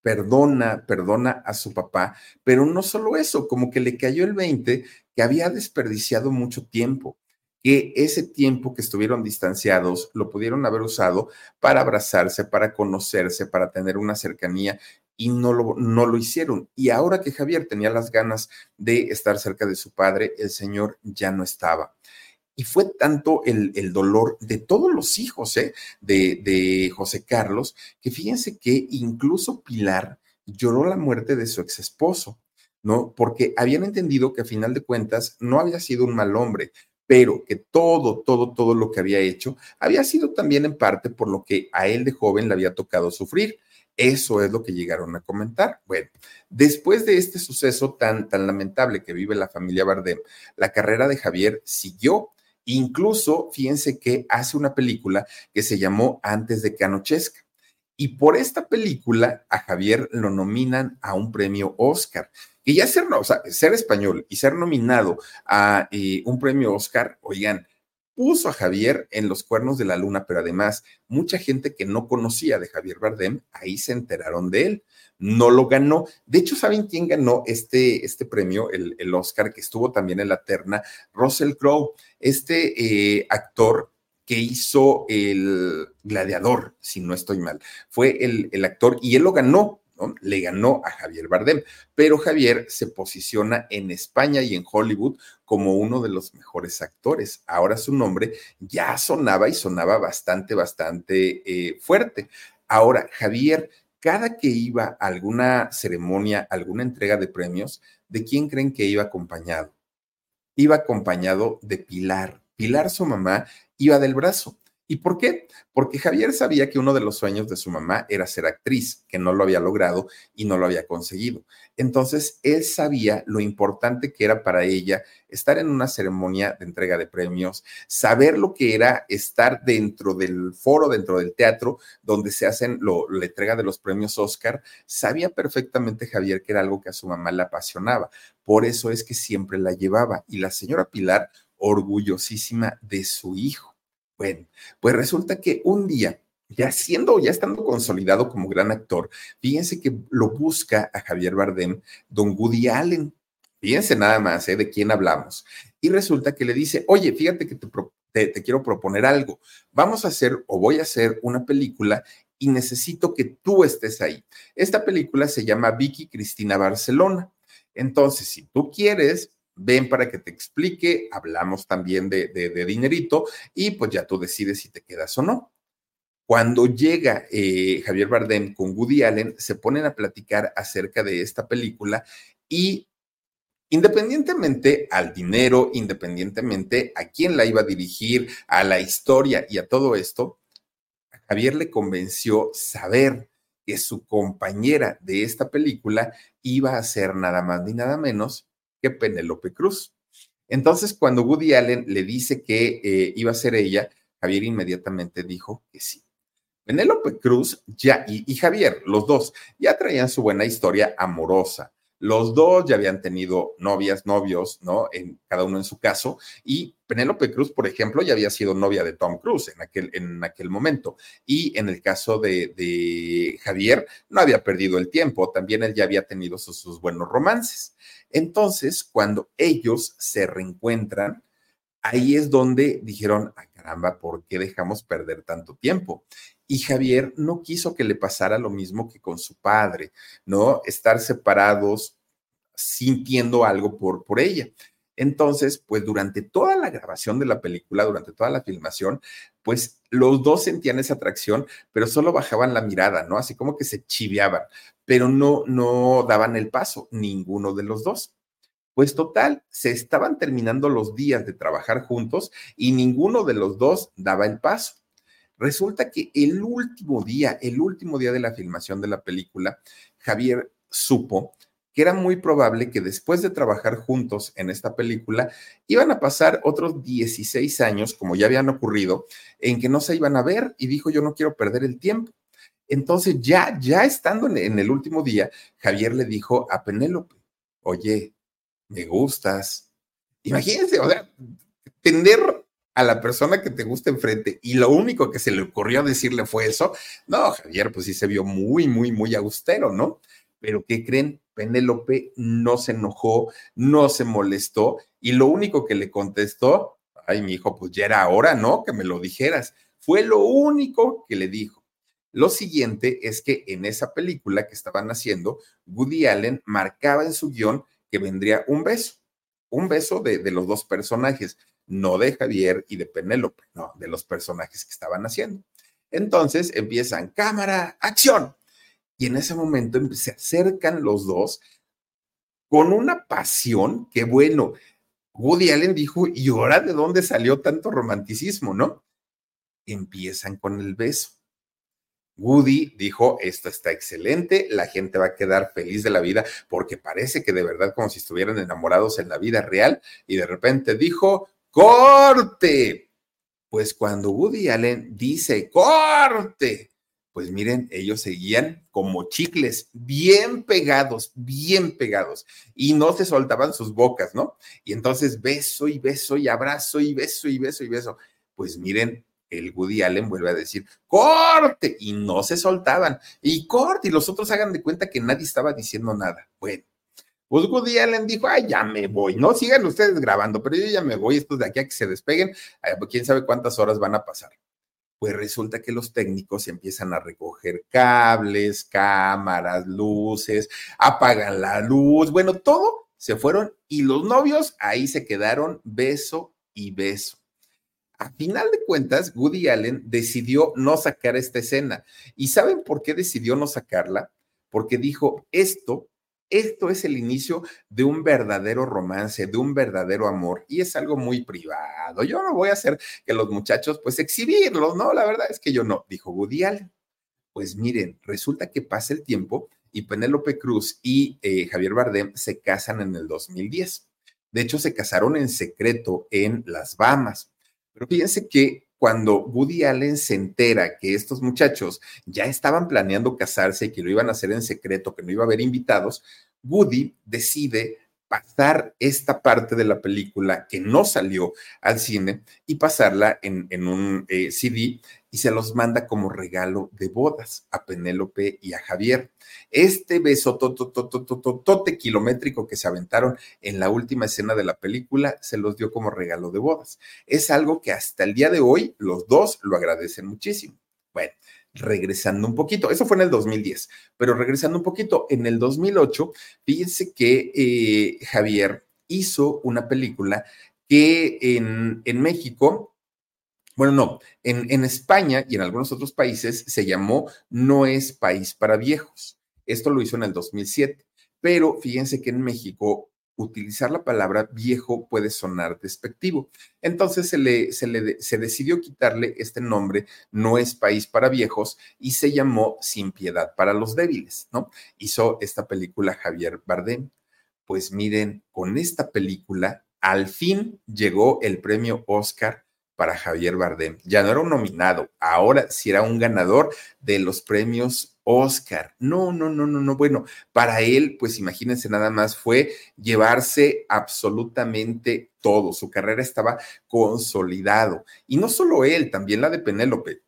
perdona, perdona a su papá, pero no solo eso, como que le cayó el 20 que había desperdiciado mucho tiempo que ese tiempo que estuvieron distanciados lo pudieron haber usado para abrazarse, para conocerse, para tener una cercanía y no lo, no lo hicieron. Y ahora que Javier tenía las ganas de estar cerca de su padre, el Señor ya no estaba. Y fue tanto el, el dolor de todos los hijos ¿eh? de, de José Carlos, que fíjense que incluso Pilar lloró la muerte de su ex esposo. ¿no? Porque habían entendido que a final de cuentas no había sido un mal hombre, pero que todo, todo, todo lo que había hecho había sido también en parte por lo que a él de joven le había tocado sufrir. Eso es lo que llegaron a comentar. Bueno, después de este suceso tan, tan lamentable que vive la familia Bardem, la carrera de Javier siguió. Incluso, fíjense que hace una película que se llamó Antes de que anochezca. Y por esta película a Javier lo nominan a un premio Oscar. Y ya ser, o sea, ser español y ser nominado a eh, un premio Oscar, oigan, puso a Javier en los cuernos de la luna, pero además mucha gente que no conocía de Javier Bardem, ahí se enteraron de él. No lo ganó. De hecho, ¿saben quién ganó este, este premio, el, el Oscar, que estuvo también en la terna? Russell Crowe, este eh, actor que hizo el gladiador, si no estoy mal. Fue el, el actor y él lo ganó le ganó a Javier Bardem, pero Javier se posiciona en España y en Hollywood como uno de los mejores actores. Ahora su nombre ya sonaba y sonaba bastante, bastante eh, fuerte. Ahora, Javier, cada que iba a alguna ceremonia, alguna entrega de premios, ¿de quién creen que iba acompañado? Iba acompañado de Pilar. Pilar, su mamá, iba del brazo. ¿Y por qué? Porque Javier sabía que uno de los sueños de su mamá era ser actriz, que no lo había logrado y no lo había conseguido. Entonces, él sabía lo importante que era para ella estar en una ceremonia de entrega de premios, saber lo que era estar dentro del foro, dentro del teatro, donde se hacen la entrega de los premios Oscar. Sabía perfectamente Javier que era algo que a su mamá le apasionaba. Por eso es que siempre la llevaba. Y la señora Pilar, orgullosísima de su hijo pues resulta que un día, ya siendo, ya estando consolidado como gran actor, fíjense que lo busca a Javier Bardem, don Woody Allen. Fíjense nada más ¿eh? de quién hablamos. Y resulta que le dice, oye, fíjate que te, te quiero proponer algo. Vamos a hacer o voy a hacer una película y necesito que tú estés ahí. Esta película se llama Vicky Cristina Barcelona. Entonces, si tú quieres, ven para que te explique, hablamos también de, de, dinerito y pues ya tú decides si te quedas o no. Cuando llega eh, Javier Bardem con Woody Allen, se ponen a platicar acerca de esta película y independientemente al dinero, independientemente a quién la iba a dirigir, a la historia y a todo esto, Javier le convenció saber que su compañera de esta película iba a ser nada más ni nada menos que Penélope Cruz. Entonces, cuando Woody Allen le dice que eh, iba a ser ella, Javier inmediatamente dijo que sí. Penélope Cruz ya y, y Javier, los dos, ya traían su buena historia amorosa. Los dos ya habían tenido novias, novios, ¿no? En, cada uno en su caso. Y Penélope Cruz, por ejemplo, ya había sido novia de Tom Cruise en aquel, en aquel momento. Y en el caso de, Javier, no había perdido el tiempo. También él ya había tenido sus, buenos romances. Entonces, cuando ellos se reencuentran, ahí es donde dijeron, ah, caramba, ¿por qué dejamos perder tanto tiempo? Y Javier no quiso que le pasara lo mismo que con su padre, ¿no? Estar separados sintiendo algo por, por ella. Entonces, pues durante toda la grabación de la película, durante toda la filmación, pues los dos sentían esa atracción, pero solo bajaban la mirada, ¿no? Así como que se chiveaban, pero no, no daban el paso, ninguno de los dos. Pues total, se estaban terminando los días de trabajar juntos y ninguno de los dos daba el paso. Resulta que el último día, el último día de la filmación de la película, Javier supo que era muy probable que después de trabajar juntos en esta película, iban a pasar otros 16 años, como ya habían ocurrido, en que no se iban a ver y dijo, yo no quiero perder el tiempo. Entonces, ya, ya estando en, el último día, Javier le dijo a Penélope, oye, me gustas. Imagínense, o sea, tener a la persona que te gusta enfrente y lo único que se le ocurrió decirle fue eso, no, Javier, pues sí se vio muy, muy, muy austero, ¿no? Pero ¿qué creen? Penélope no se enojó, no se molestó y lo único que le contestó, ay, mi hijo, pues ya era hora, ¿no? Que me lo dijeras. Fue lo único que le dijo. Lo siguiente es que en esa película que estaban haciendo, Woody Allen marcaba en su guion que vendría un beso, un beso de, de los dos personajes no de Javier y de Penélope, no, de los personajes que estaban haciendo. Entonces empiezan cámara, acción. Y en ese momento se acercan los dos con una pasión que, bueno, Woody Allen dijo, ¿y ahora de dónde salió tanto romanticismo, no? Empiezan con el beso. Woody dijo, esto está excelente, la gente va a quedar feliz de la vida porque parece que de verdad como si estuvieran enamorados en la vida real y de repente dijo, corte. Pues cuando Woody Allen dice corte, pues miren, ellos seguían como chicles, bien pegados, bien pegados, y no se soltaban sus bocas, ¿no? Y entonces beso y beso y abrazo y beso y beso y beso. Pues miren, el Woody Allen vuelve a decir, corte, y no se soltaban, y corte, y los otros hagan de cuenta que nadie estaba diciendo nada. Bueno, pues Woody Allen dijo, ay, ya me voy, no sigan ustedes grabando, pero yo ya me voy, estos de aquí a que se despeguen, pues, quién sabe cuántas horas van a pasar. Pues resulta que los técnicos empiezan a recoger cables, cámaras, luces, apagan la luz, bueno, todo se fueron y los novios ahí se quedaron beso y beso. A final de cuentas, Woody Allen decidió no sacar esta escena. ¿Y saben por qué decidió no sacarla? Porque dijo, esto esto es el inicio de un verdadero romance, de un verdadero amor, y es algo muy privado. Yo no voy a hacer que los muchachos, pues, exhibirlos, ¿no? La verdad es que yo no, dijo Allen. Pues miren, resulta que pasa el tiempo y Penélope Cruz y eh, Javier Bardem se casan en el 2010. De hecho, se casaron en secreto en las Bahamas. Pero fíjense que cuando Woody Allen se entera que estos muchachos ya estaban planeando casarse y que lo iban a hacer en secreto, que no iba a haber invitados, Woody decide pasar esta parte de la película que no salió al cine y pasarla en, un eh, CD y se los manda como regalo de bodas a Penélope y a Javier. Este beso tote kilométrico que se aventaron en la última escena de la película se los dio como regalo de bodas. Es algo que hasta el día de hoy los dos lo agradecen muchísimo. Bueno, regresando un poquito, eso fue en el 2010, pero regresando un poquito, en el 2008, fíjense que eh, Javier hizo una película que en, en México, bueno, no, en, en España y en algunos otros países se llamó No es país para viejos. Esto lo hizo en el 2007, pero fíjense que en México utilizar la palabra viejo puede sonar despectivo. Entonces se, le, se, le, se decidió quitarle este nombre, no es país para viejos, y se llamó Sin piedad para los débiles, ¿no? Hizo esta película Javier Bardem. Pues miren, con esta película al fin llegó el premio Oscar para Javier Bardem. Ya no era un nominado, ahora sí era un ganador de los premios Oscar. No, no, no, no, no. Bueno, para él, pues imagínense nada más, fue llevarse absolutamente todo. Su carrera estaba consolidado. Y no solo él, también la de Penélope,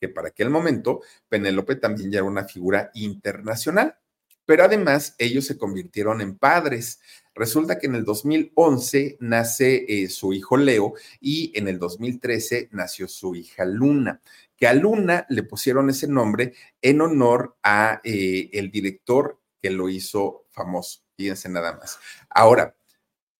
que para aquel momento Penélope también ya era una figura internacional. Pero además ellos se convirtieron en padres. Resulta que en el 2011 nace eh, su hijo Leo y en el 2013 nació su hija Luna que a Luna le pusieron ese nombre en honor a eh, el director que lo hizo famoso. Fíjense nada más. Ahora,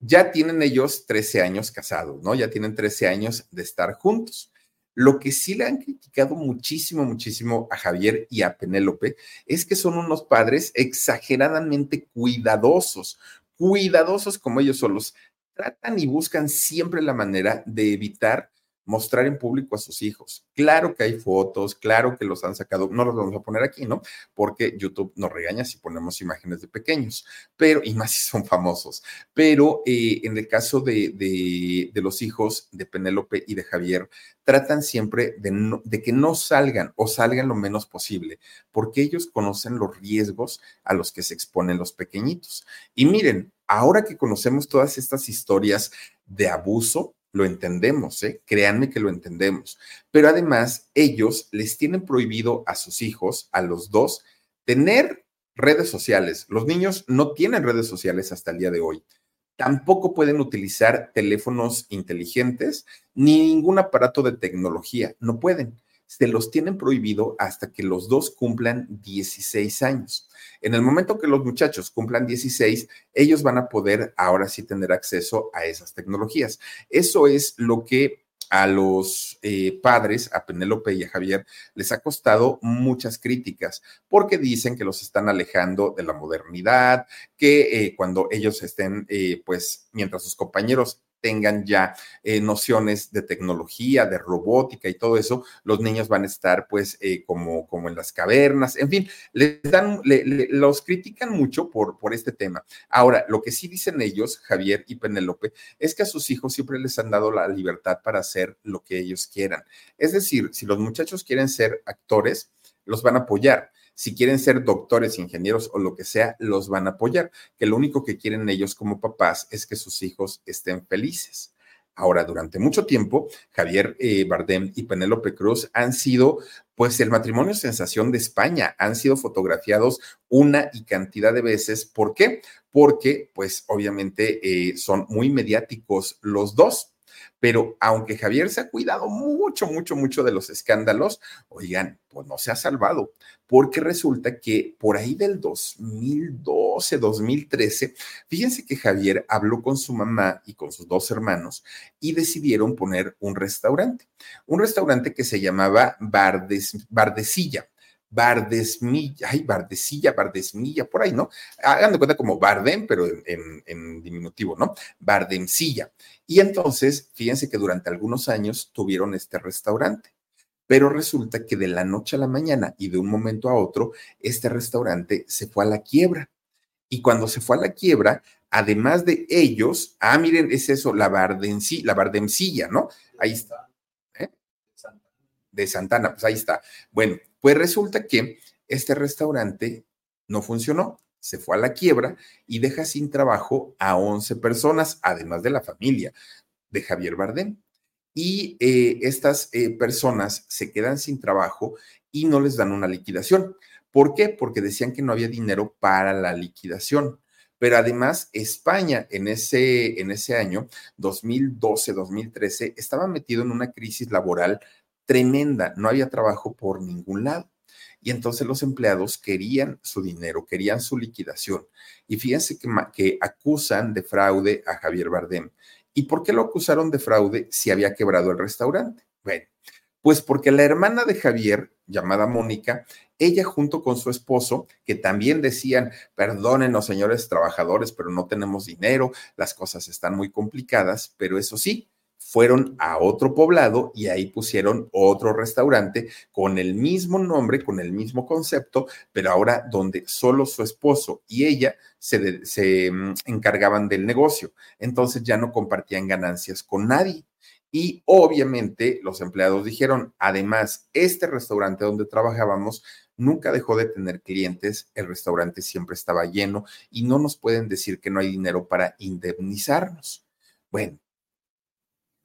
ya tienen ellos 13 años casados, ¿no? Ya tienen 13 años de estar juntos. Lo que sí le han criticado muchísimo, muchísimo a Javier y a Penélope es que son unos padres exageradamente cuidadosos, cuidadosos como ellos solos. Tratan y buscan siempre la manera de evitar mostrar en público a sus hijos. Claro que hay fotos, claro que los han sacado, no los vamos a poner aquí, ¿no? Porque YouTube nos regaña si ponemos imágenes de pequeños, pero, y más si son famosos, pero eh, en el caso de, de, los hijos de Penélope y de Javier, tratan siempre de, de que no salgan o salgan lo menos posible, porque ellos conocen los riesgos a los que se exponen los pequeñitos. Y miren, ahora que conocemos todas estas historias de abuso, lo entendemos, ¿eh? créanme que lo entendemos. Pero además, ellos les tienen prohibido a sus hijos, a los dos, tener redes sociales. Los niños no tienen redes sociales hasta el día de hoy. Tampoco pueden utilizar teléfonos inteligentes ni ningún aparato de tecnología. No pueden se los tienen prohibido hasta que los dos cumplan 16 años. En el momento que los muchachos cumplan 16, ellos van a poder ahora sí tener acceso a esas tecnologías. Eso es lo que a los eh, padres, a Penélope y a Javier, les ha costado muchas críticas porque dicen que los están alejando de la modernidad, que eh, cuando ellos estén, eh, pues, mientras sus compañeros tengan ya eh, nociones de tecnología, de robótica y todo eso, los niños van a estar pues eh, como, como en las cavernas, en fin, les dan, los critican mucho por, por este tema. Ahora, lo que sí dicen ellos, Javier y Penélope, es que a sus hijos siempre les han dado la libertad para hacer lo que ellos quieran. Es decir, si los muchachos quieren ser actores, los van a apoyar si quieren ser doctores, ingenieros o lo que sea, los van a apoyar, que lo único que quieren ellos como papás es que sus hijos estén felices. Ahora, durante mucho tiempo, Javier eh, Bardem y Penélope Cruz han sido, pues, el matrimonio sensación de España. Han sido fotografiados una y cantidad de veces. ¿Por qué? Porque, pues, obviamente eh, son muy mediáticos los dos. Pero aunque Javier se ha cuidado mucho, mucho, mucho de los escándalos, oigan, pues no se ha salvado, porque resulta que por ahí del 2012, 2013, fíjense que Javier habló con su mamá y con sus dos hermanos y decidieron poner un restaurante, un restaurante que se llamaba Bardes, Bardesilla. Bardesmilla, ay, Bardesilla, Bardesmilla, por ahí, ¿no? Hagan de cuenta como Bardem, pero en, diminutivo, ¿no? Bardemsilla. Y entonces, fíjense que durante algunos años tuvieron este restaurante. Pero resulta que de la noche a la mañana y de un momento a otro, este restaurante se fue a la quiebra. Y cuando se fue a la quiebra, además de ellos, ah, miren, es eso, la, la Bardemsilla, ¿no? Ahí está. ¿eh? De Santana, pues ahí está. Bueno, pues resulta que este restaurante no funcionó, se fue a la quiebra y deja sin trabajo a 11 personas, además de la familia de Javier Bardem y eh, estas eh, personas se quedan sin trabajo y no les dan una liquidación. ¿Por qué? Porque decían que no había dinero para la liquidación. Pero además, España en ese, en ese año, 2012-2013, estaba metido en una crisis laboral tremenda. No había trabajo por ningún lado. Y entonces los empleados querían su dinero, querían su liquidación. Y fíjense que, que acusan de fraude a Javier Bardem. ¿Y por qué lo acusaron de fraude si había quebrado el restaurante? Bueno, pues porque la hermana de Javier, llamada Mónica, ella junto con su esposo, que también decían, perdónenos señores trabajadores, pero no tenemos dinero, las cosas están muy complicadas, pero eso sí, fueron a otro poblado y ahí pusieron otro restaurante con el mismo nombre, con el mismo concepto, pero ahora donde solo su esposo y ella se, se mm, encargaban del negocio. Entonces ya no compartían ganancias con nadie. Y obviamente los empleados dijeron, además, este restaurante donde trabajábamos nunca dejó de tener clientes, el restaurante siempre estaba lleno y no nos pueden decir que no hay dinero para indemnizarnos. Bueno,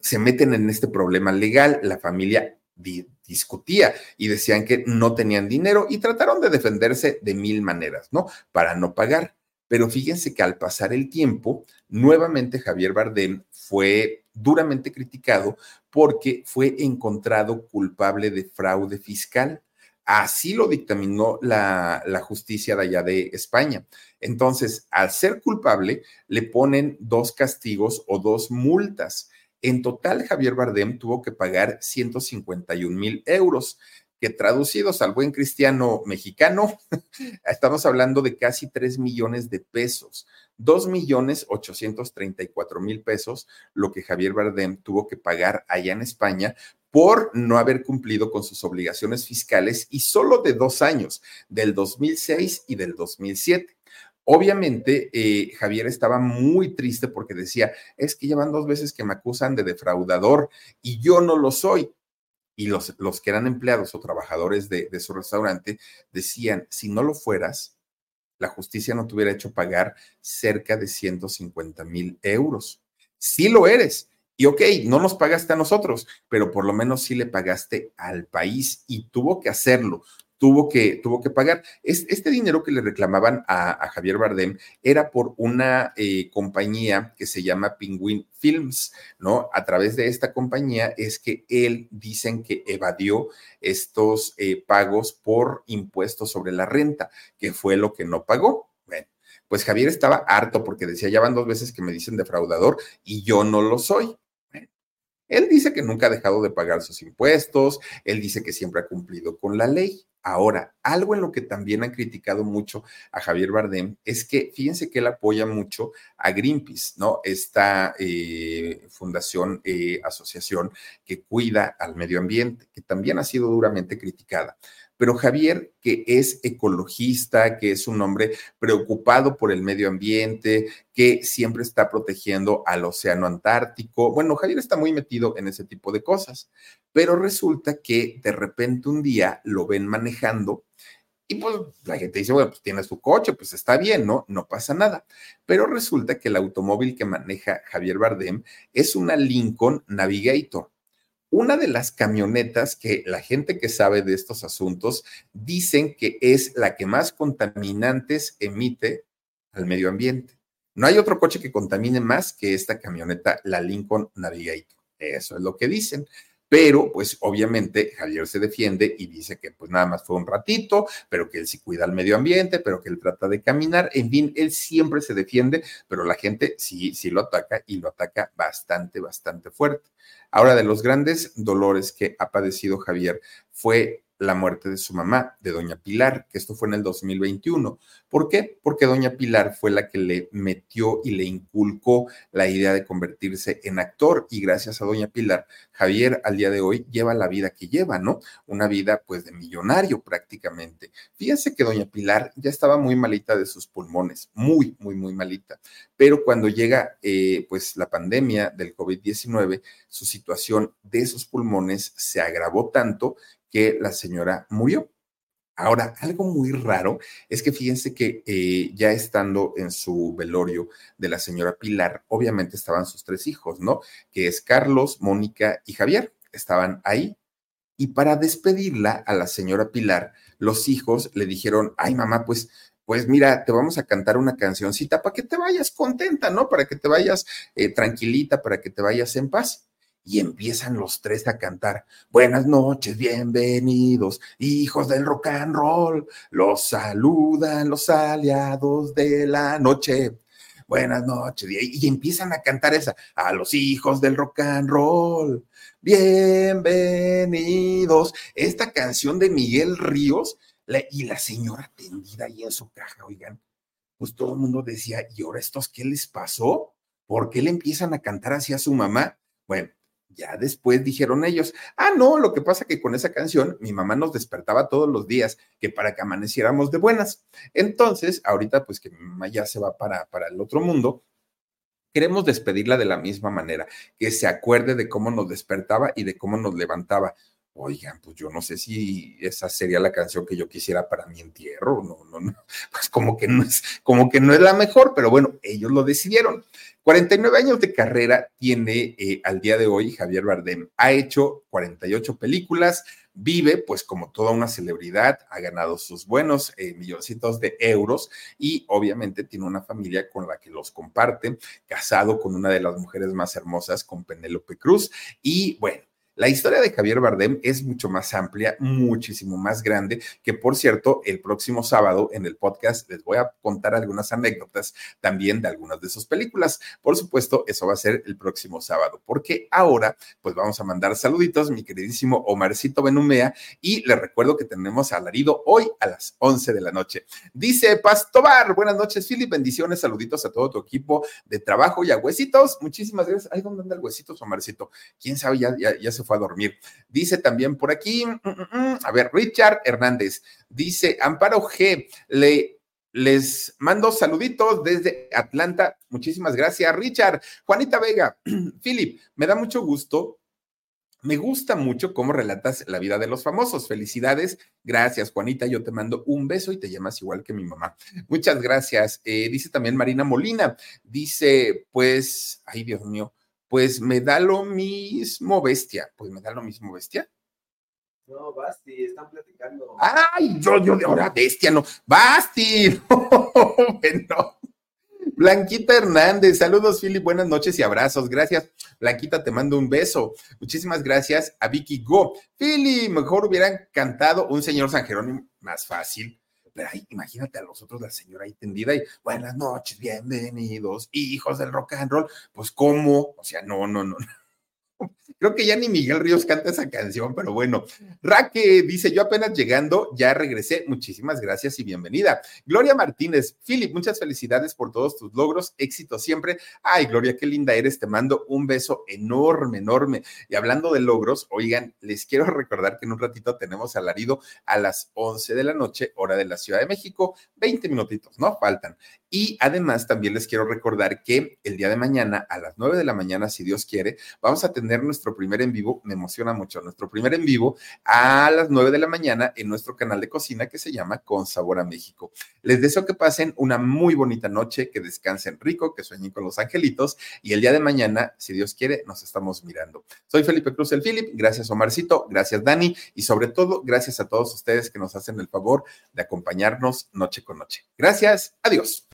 se meten en este problema legal, la familia discutía y decían que no tenían dinero y trataron de defenderse de mil maneras, ¿no? Para no pagar. Pero fíjense que al pasar el tiempo, nuevamente Javier Bardem fue duramente criticado porque fue encontrado culpable de fraude fiscal. Así lo dictaminó la, la, justicia de allá de España. Entonces, al ser culpable, le ponen dos castigos o dos multas. En total, Javier Bardem tuvo que pagar 151 mil euros, que traducidos al buen cristiano mexicano, *laughs* estamos hablando de casi 3 millones de pesos. 2 millones 834 mil pesos, lo que Javier Bardem tuvo que pagar allá en España por no haber cumplido con sus obligaciones fiscales y solo de dos años, del 2006 y del 2007. Obviamente, eh, Javier estaba muy triste porque decía, es que llevan dos veces que me acusan de defraudador y yo no lo soy. Y los, los que eran empleados o trabajadores de, de su restaurante decían, si no lo fueras, la justicia no te hubiera hecho pagar cerca de 150 mil euros. Sí lo eres. Y ok, no nos pagaste a nosotros, pero por lo menos sí le pagaste al país y tuvo que hacerlo tuvo que, tuvo que pagar. este dinero que le reclamaban a, Javier Bardem era por una eh, compañía que se llama Penguin Films, ¿no? A través de esta compañía es que él dicen que evadió estos eh, pagos por impuestos sobre la renta, que fue lo que no pagó. Pues Javier estaba harto porque decía, ya van dos veces que me dicen defraudador y yo no lo soy. Él dice que nunca ha dejado de pagar sus impuestos, él dice que siempre ha cumplido con la ley. Ahora, algo en lo que también han criticado mucho a Javier Bardem es que fíjense que él apoya mucho a Greenpeace, ¿no? Esta eh, fundación, eh, asociación que cuida al medio ambiente, que también ha sido duramente criticada. Pero Javier, que es ecologista, que es un hombre preocupado por el medio ambiente, que siempre está protegiendo al océano Antártico, bueno, Javier está muy metido en ese tipo de cosas, pero resulta que de repente un día lo ven manejando y pues la gente dice, bueno, pues tiene su coche, pues está bien, ¿no? No pasa nada. Pero resulta que el automóvil que maneja Javier Bardem es una Lincoln Navigator una de las camionetas que la gente que sabe de estos asuntos dicen que es la que más contaminantes emite al medio ambiente. No hay otro coche que contamine más que esta camioneta, la Lincoln Navigator. Eso es lo que dicen. Pero, pues obviamente Javier se defiende y dice que pues nada más fue un ratito, pero que él sí cuida al medio ambiente, pero que él trata de caminar. En fin, él siempre se defiende, pero la gente sí, sí lo ataca y lo ataca bastante, bastante fuerte. Ahora, de los grandes dolores que ha padecido Javier fue la muerte de su mamá, de doña Pilar, que esto fue en el 2021. ¿Por qué? Porque doña Pilar fue la que le metió y le inculcó la idea de convertirse en actor y gracias a doña Pilar, Javier al día de hoy lleva la vida que lleva, ¿no? Una vida pues de millonario prácticamente. Fíjense que doña Pilar ya estaba muy malita de sus pulmones, muy, muy, muy malita. Pero cuando llega eh, pues la pandemia del COVID-19, su situación de sus pulmones se agravó tanto que la señora murió. Ahora, algo muy raro es que fíjense que eh, ya estando en su velorio de la señora Pilar, obviamente estaban sus tres hijos, ¿no? Que es Carlos, Mónica y Javier. Estaban ahí. Y para despedirla a la señora Pilar, los hijos le dijeron, ay mamá, pues pues mira, te vamos a cantar una cancioncita para que te vayas contenta, ¿no? Para que te vayas eh, tranquilita, para que te vayas en paz. Y empiezan los tres a cantar. Buenas noches, bienvenidos, hijos del rock and roll. Los saludan los aliados de la noche. Buenas noches. Y, empiezan a cantar esa. A los hijos del rock and roll. Bienvenidos. Esta canción de Miguel Ríos y la señora tendida ahí en su caja, oigan. Pues todo el mundo decía, ¿y ahora estos qué les pasó? ¿Por qué le empiezan a cantar así a su mamá? Bueno, ya después dijeron ellos, ah, no, lo que pasa que con esa canción mi mamá nos despertaba todos los días, que para que amaneciéramos de buenas. Entonces, ahorita pues que mi mamá ya se va para, para el otro mundo, queremos despedirla de la misma manera, que se acuerde de cómo nos despertaba y de cómo nos levantaba. Oigan, pues yo no sé si esa sería la canción que yo quisiera para mi entierro, no, no, no, *laughs* pues como que no es, como que no es la mejor, pero bueno, ellos lo decidieron. 49 años de carrera tiene eh, al día de hoy Javier Bardem. Ha hecho 48 películas, vive pues como toda una celebridad, ha ganado sus buenos eh, milloncitos de euros y obviamente tiene una familia con la que los comparte, casado con una de las mujeres más hermosas, con Penélope Cruz. Y bueno, la historia de Javier Bardem es mucho más amplia, muchísimo más grande, que por cierto, el próximo sábado en el podcast les voy a contar algunas anécdotas también de algunas de sus películas. Por supuesto, eso va a ser el próximo sábado, porque ahora pues vamos a mandar saluditos, mi queridísimo Omarcito Benumea, y les recuerdo que tenemos alarido hoy a las 11 de la noche. Dice Pastobar, buenas noches, Philip, bendiciones, saluditos a todo tu equipo de trabajo y a Huesitos. Muchísimas gracias. ¿dónde anda el Huesitos, Omarcito? ¿Quién sabe? Ya, ya, ya se fue a dormir. Dice también por aquí, mm, mm, mm, a ver, Richard Hernández, dice Amparo G, le les mando saluditos desde Atlanta. Muchísimas gracias, Richard. Juanita Vega, *clears throat* Philip, me da mucho gusto. Me gusta mucho cómo relatas la vida de los famosos. Felicidades. Gracias, Juanita. Yo te mando un beso y te llamas igual que mi mamá. Muchas gracias. Eh, dice también Marina Molina. Dice, pues, ay, Dios mío pues me da lo mismo bestia. Pues me da lo mismo bestia. No, Basti, están platicando. Ay, yo, yo de ahora bestia, no. Basti, *laughs* no, Blanquita Hernández, saludos, Philip, buenas noches y abrazos. Gracias. Blanquita, te mando un beso. Muchísimas gracias a Vicky Go. Philip, mejor hubieran cantado un señor San Jerónimo más fácil. Pero ahí, imagínate a los otros, la señora ahí tendida y buenas noches, bienvenidos, hijos del rock and roll. Pues, ¿cómo? O sea, no, no, no. Creo que ya ni Miguel Ríos canta esa canción, pero bueno. Raque dice, yo apenas llegando, ya regresé. Muchísimas gracias y bienvenida. Gloria Martínez, Philip, muchas felicidades por todos tus logros, éxito siempre. Ay, Gloria, qué linda eres. Te mando un beso enorme, enorme. Y hablando de logros, oigan, les quiero *laughs* recordar que en un ratito tenemos alarido a las 11 de la noche, hora de la Ciudad de México. 20 minutitos, ¿no? Faltan. Y además también les quiero recordar que el día de mañana a las 9 de la mañana, si Dios quiere, vamos a tener nuestro primer en vivo, me emociona mucho, nuestro primer en vivo a las 9 de la mañana en nuestro canal de cocina que se llama Con Sabor a México. Les deseo que pasen una muy bonita noche, que descansen rico, que sueñen con los angelitos y el día de mañana, si Dios quiere, nos estamos mirando. Soy Felipe Cruz el Philip, gracias Omarcito, gracias Dani y sobre todo gracias a todos ustedes que nos hacen el favor de acompañarnos noche con noche. Gracias, adiós.